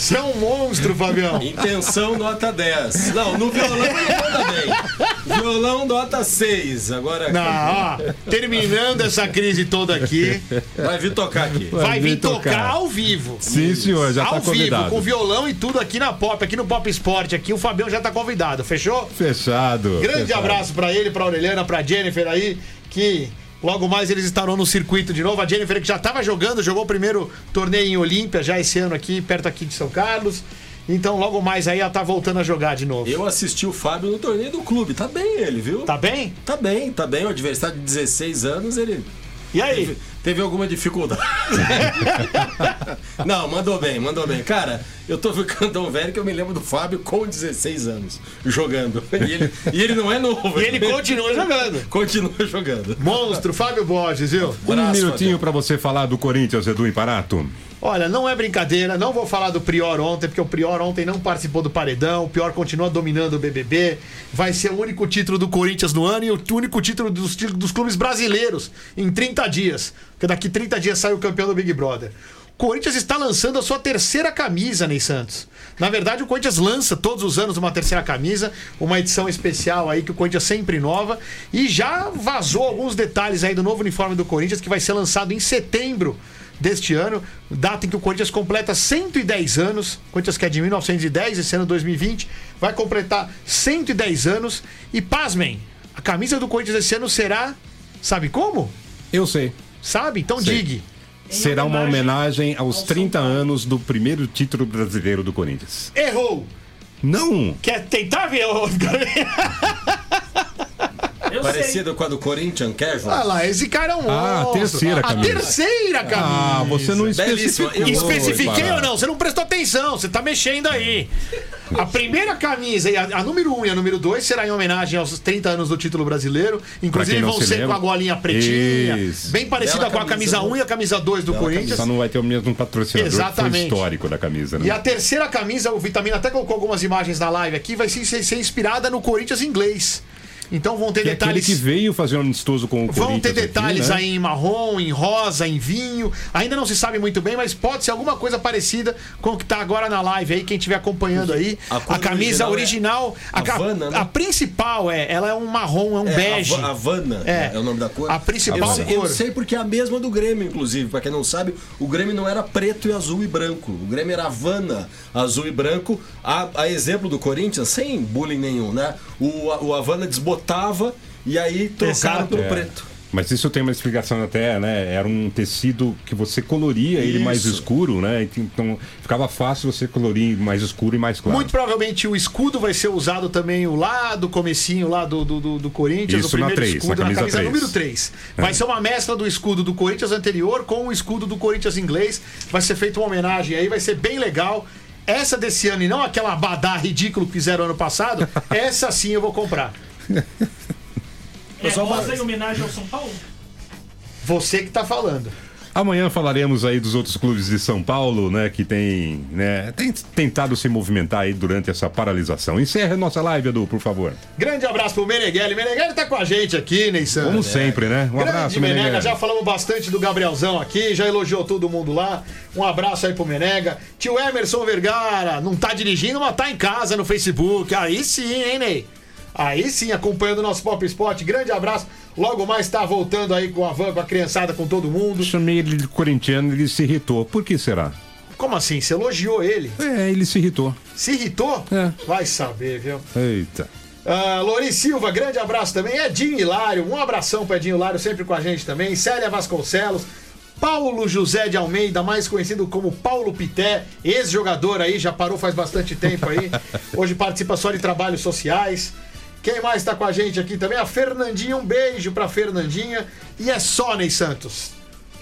você... É um monstro, Fabião. Intenção nota 10. Não, no violão ele manda bem. Violão nota 6. Agora Não, ó, terminando essa crise toda aqui, vai vir tocar aqui. vai vir vir tocar tocar. ao vivo. Sim, senhor, já ao tá vivo, convidado. com violão e tudo aqui na Pop, aqui no Pop Esporte, aqui o Fabião já tá convidado, fechou? Fechado. Grande fechado. abraço pra ele, pra Aureliana, pra Jennifer aí, que logo mais eles estarão no circuito de novo. A Jennifer que já tava jogando, jogou o primeiro torneio em Olímpia já esse ano aqui, perto aqui de São Carlos. Então logo mais aí ela tá voltando a jogar de novo. Eu assisti o Fábio no torneio do clube. Tá bem ele, viu? Tá bem? Tá bem, tá bem. O adversário de 16 anos, ele E aí? teve, teve alguma dificuldade. (laughs) Não, mandou bem, mandou bem. Cara, eu tô ficando tão velho que eu me lembro do Fábio com 16 anos jogando. E ele, e ele não é novo. E ele continua jogando. continua jogando. Monstro, Fábio Borges, viu? Um minutinho pra você falar do Corinthians, Edu Imparato. Olha, não é brincadeira, não vou falar do Prior ontem, porque o Prior ontem não participou do paredão, o Prior continua dominando o BBB, vai ser o único título do Corinthians no ano e o único título dos, dos clubes brasileiros em 30 dias, porque daqui 30 dias sai o campeão do Big Brother. O Corinthians está lançando a sua terceira camisa, Ney Santos. Na verdade, o Corinthians lança todos os anos uma terceira camisa, uma edição especial aí que o Corinthians sempre inova. E já vazou alguns detalhes aí do novo uniforme do Corinthians que vai ser lançado em setembro deste ano, data em que o Corinthians completa 110 anos. O Corinthians que é de 1910, esse ano 2020, vai completar 110 anos. E pasmem, a camisa do Corinthians esse ano será Sabe como? Eu sei. Sabe? Então Sei. diga. Será uma homenagem aos 30 anos do primeiro título brasileiro do Corinthians. Errou! Não! Quer tentar ver? (laughs) Eu Parecido com a do Corinthians Casual. Olha lá, esse cara é um Ah, a terceira A camisa. terceira camisa. Ah, você não especificou. Eu Especifiquei ou não? Você não prestou atenção, você tá mexendo aí. A primeira camisa, e a, a número 1 um e a número 2 será em homenagem aos 30 anos do título brasileiro. Inclusive vão se ser lembra. com a golinha pretinha. Isso. Bem parecida Bela com a camisa camisa, 1 e a camisa 2 do Bela Corinthians. Só não vai ter o mesmo patrocinador Exatamente. histórico da camisa, né? E a terceira camisa, o Vitamina até colocou algumas imagens na live aqui, vai ser, ser inspirada no Corinthians inglês. Então vão ter Que é aquele detalhes. que veio fazer um amistoso com o Vão ter aqui, detalhes né? aí em marrom, em rosa, em vinho. Ainda não se sabe muito bem, mas pode ser alguma coisa parecida com o que tá agora na live aí, quem estiver acompanhando aí. A A, cor camisa original original. é a, Havana, né? a principal é, ela é um marrom, é um É, bege. Hava- Havana É. é. o nome da cor. A principal eu sei, eu cor. sei porque é a mesma do Grêmio, inclusive. Pra quem não sabe, o Grêmio não era preto e azul e branco. O Grêmio era Havana, azul e branco. A, a exemplo do Corinthians, sem bullying nenhum, né? O, o Havana desbotava e aí trocaram pelo É. preto. Mas isso tem uma explicação até, né? Era um tecido que você coloria ele mais escuro, né? Então ficava fácil você colorir mais escuro e mais claro. Muito provavelmente o escudo vai ser usado também o lá do comecinho lá do, do, do- Corinthians, Isso o na primeiro três, escudo na camisa camisa três. número 3. Vai ser uma mescla do escudo do Corinthians anterior com o escudo do Corinthians inglês. Vai ser feita uma homenagem aí, vai ser bem legal. Essa desse ano e não aquela abadá ridículo que fizeram ano passado, (laughs) essa sim eu vou comprar. (laughs) É rosa em homenagem ao São Paulo? Você que tá falando. Amanhã falaremos aí dos outros clubes de São Paulo, né? Que tem, né, tem tentado se movimentar aí durante essa paralisação. Encerra a nossa live, Edu, por favor. Grande abraço pro Meneghelli. Meneghelli tá com a gente aqui, Ney Santos. Como sempre, né? Um Grande abraço, Menega, Menega. já falamos bastante do Gabrielzão aqui, já elogiou todo mundo lá. Um abraço aí pro Menega. Tio Emerson Vergara, não tá dirigindo, mas tá em casa no Facebook. Aí sim, hein, Ney? Aí sim, acompanhando o nosso Pop Spot. Grande abraço. Logo mais tá voltando aí com a van, com a criançada, com todo mundo. Chamei ele de corintiano ele se irritou. Por que será? Como assim? Você elogiou ele? É, ele se irritou. Se irritou? É. Vai saber, viu? Eita. Ah, Lori Silva, grande abraço também. Edinho Hilário, um abração para Edinho Hilário, sempre com a gente também. Célia Vasconcelos. Paulo José de Almeida, mais conhecido como Paulo Pité, ex-jogador aí, já parou faz bastante tempo aí. (laughs) Hoje participa só de trabalhos sociais. Quem mais tá com a gente aqui também? A Fernandinha, um beijo pra Fernandinha. E é só, Ney Santos.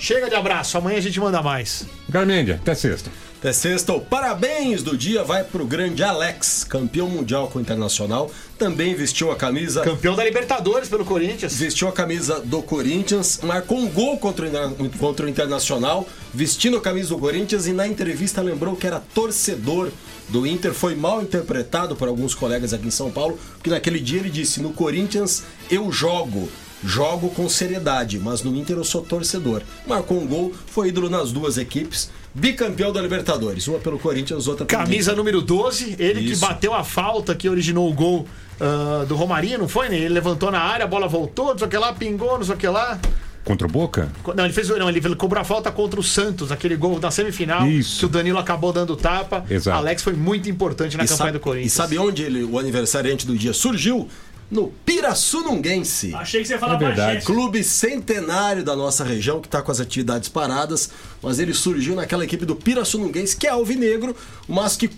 Chega de abraço, amanhã a gente manda mais. Garmendia, até sexta. Até sexta, o parabéns do dia vai pro grande Alex, campeão mundial com o Internacional. Também vestiu a camisa Campeão da Libertadores pelo Corinthians. vestiu a camisa do Corinthians, marcou um gol contra o, contra o Internacional, vestindo a camisa do Corinthians e na entrevista lembrou que era torcedor do Inter. Foi mal interpretado por alguns colegas aqui em São Paulo, porque naquele dia ele disse: No Corinthians eu jogo. Jogo com seriedade, mas no Inter eu sou torcedor. Marcou um gol, foi ídolo nas duas equipes, bicampeão da Libertadores, uma pelo Corinthians, outra pelo Camisa Inter. número 12, ele que Isso. bateu a falta que originou o gol ah, do Romarinho, não foi, né? Ele levantou na área, a bola voltou, não sei o que lá, pingou, não sei o que lá. Contra o Boca? Não, ele fez não, ele cobrou a falta contra o Santos, aquele gol da semifinal, Isso. que o Danilo acabou dando tapa. Exato. Alex foi muito importante na E campanha sabe, do Corinthians. e sabe onde ele, o aniversariante do dia surgiu? No Pirassununguense. Achei que você ia falar É verdade. Clube centenário da nossa região, que está com as atividades paradas, mas ele surgiu naquela equipe do Pirassununguense, que é alvinegro, mas que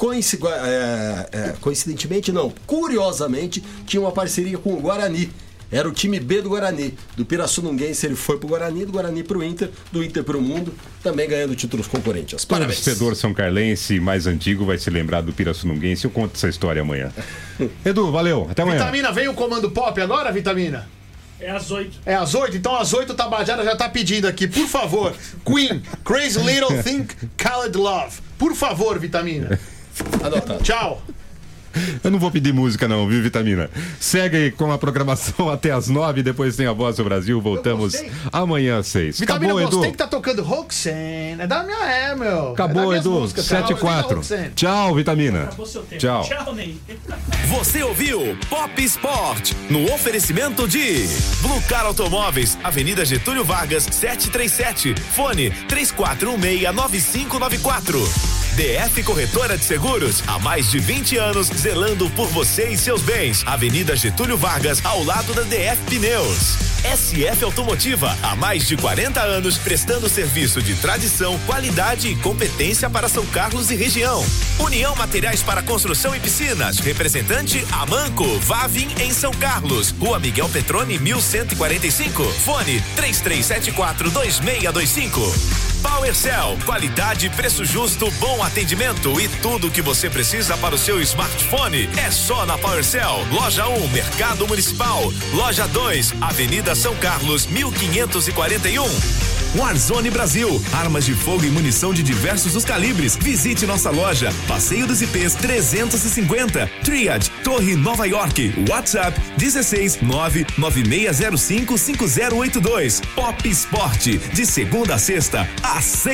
é, é, coincidentemente, não, curiosamente, tinha uma parceria com o Guarani. Era o time B do Guarani. Do Pirassununguense ele foi pro Guarani, do Guarani pro Inter, do Inter pro Mundo, também ganhando títulos com o Corinthians. Parabéns. Torcedor São Carlense mais antigo vai se lembrar do Pirassununguense. Eu conto essa história amanhã. (laughs) Edu, valeu. Até amanhã. Vitamina, vem o comando pop agora, Vitamina? É às oito. É às 8? Então às 8 o Tabajara já tá pedindo aqui, por favor. Queen, Crazy Little Thing, Called Love. Por favor, Vitamina. Anotado. Tchau. Eu não vou pedir música, não, viu, Vitamina? Segue com a programação (laughs) até as nove, depois tem a Voz do Brasil. Voltamos amanhã às seis. Vitamina, Acabou, gostei Edu. que tá tocando Roxanne. É da minha é, meu. é Acabou, minhas Edu. músicas, cara. 7 e Gostei da 4. Roxanne. Tchau, Vitamina. Acabou seu tempo. Tchau. Tchau, Ney. (laughs) Você ouviu Pop Sport no oferecimento de Blue Car Automóveis, Avenida Getúlio Vargas, 737. Fone 34169594. DF Corretora de Seguros, há mais de 20 anos, zelando por você e seus bens. Avenida Getúlio Vargas, ao lado da DF Pneus. SF Automotiva, há mais de 40 anos, prestando serviço de tradição, qualidade e competência para São Carlos e região. União Materiais para Construção e Piscinas, representante Amanco, Vavin em São Carlos, Rua Miguel Petrone, 1145. Fone 3374 2625. PowerCell, qualidade, preço justo, bom atendimento e tudo o que você precisa para o seu smartphone é só na PowerCell. Loja 1, Mercado Municipal. Loja 2, Avenida São Carlos, 1541. Warzone Brasil, armas de fogo e munição de diversos os calibres. Visite nossa loja, Passeio dos IPs 350, Triad, Torre Nova York, WhatsApp 16 99605 5082. Pop Sport, de segunda a sexta, às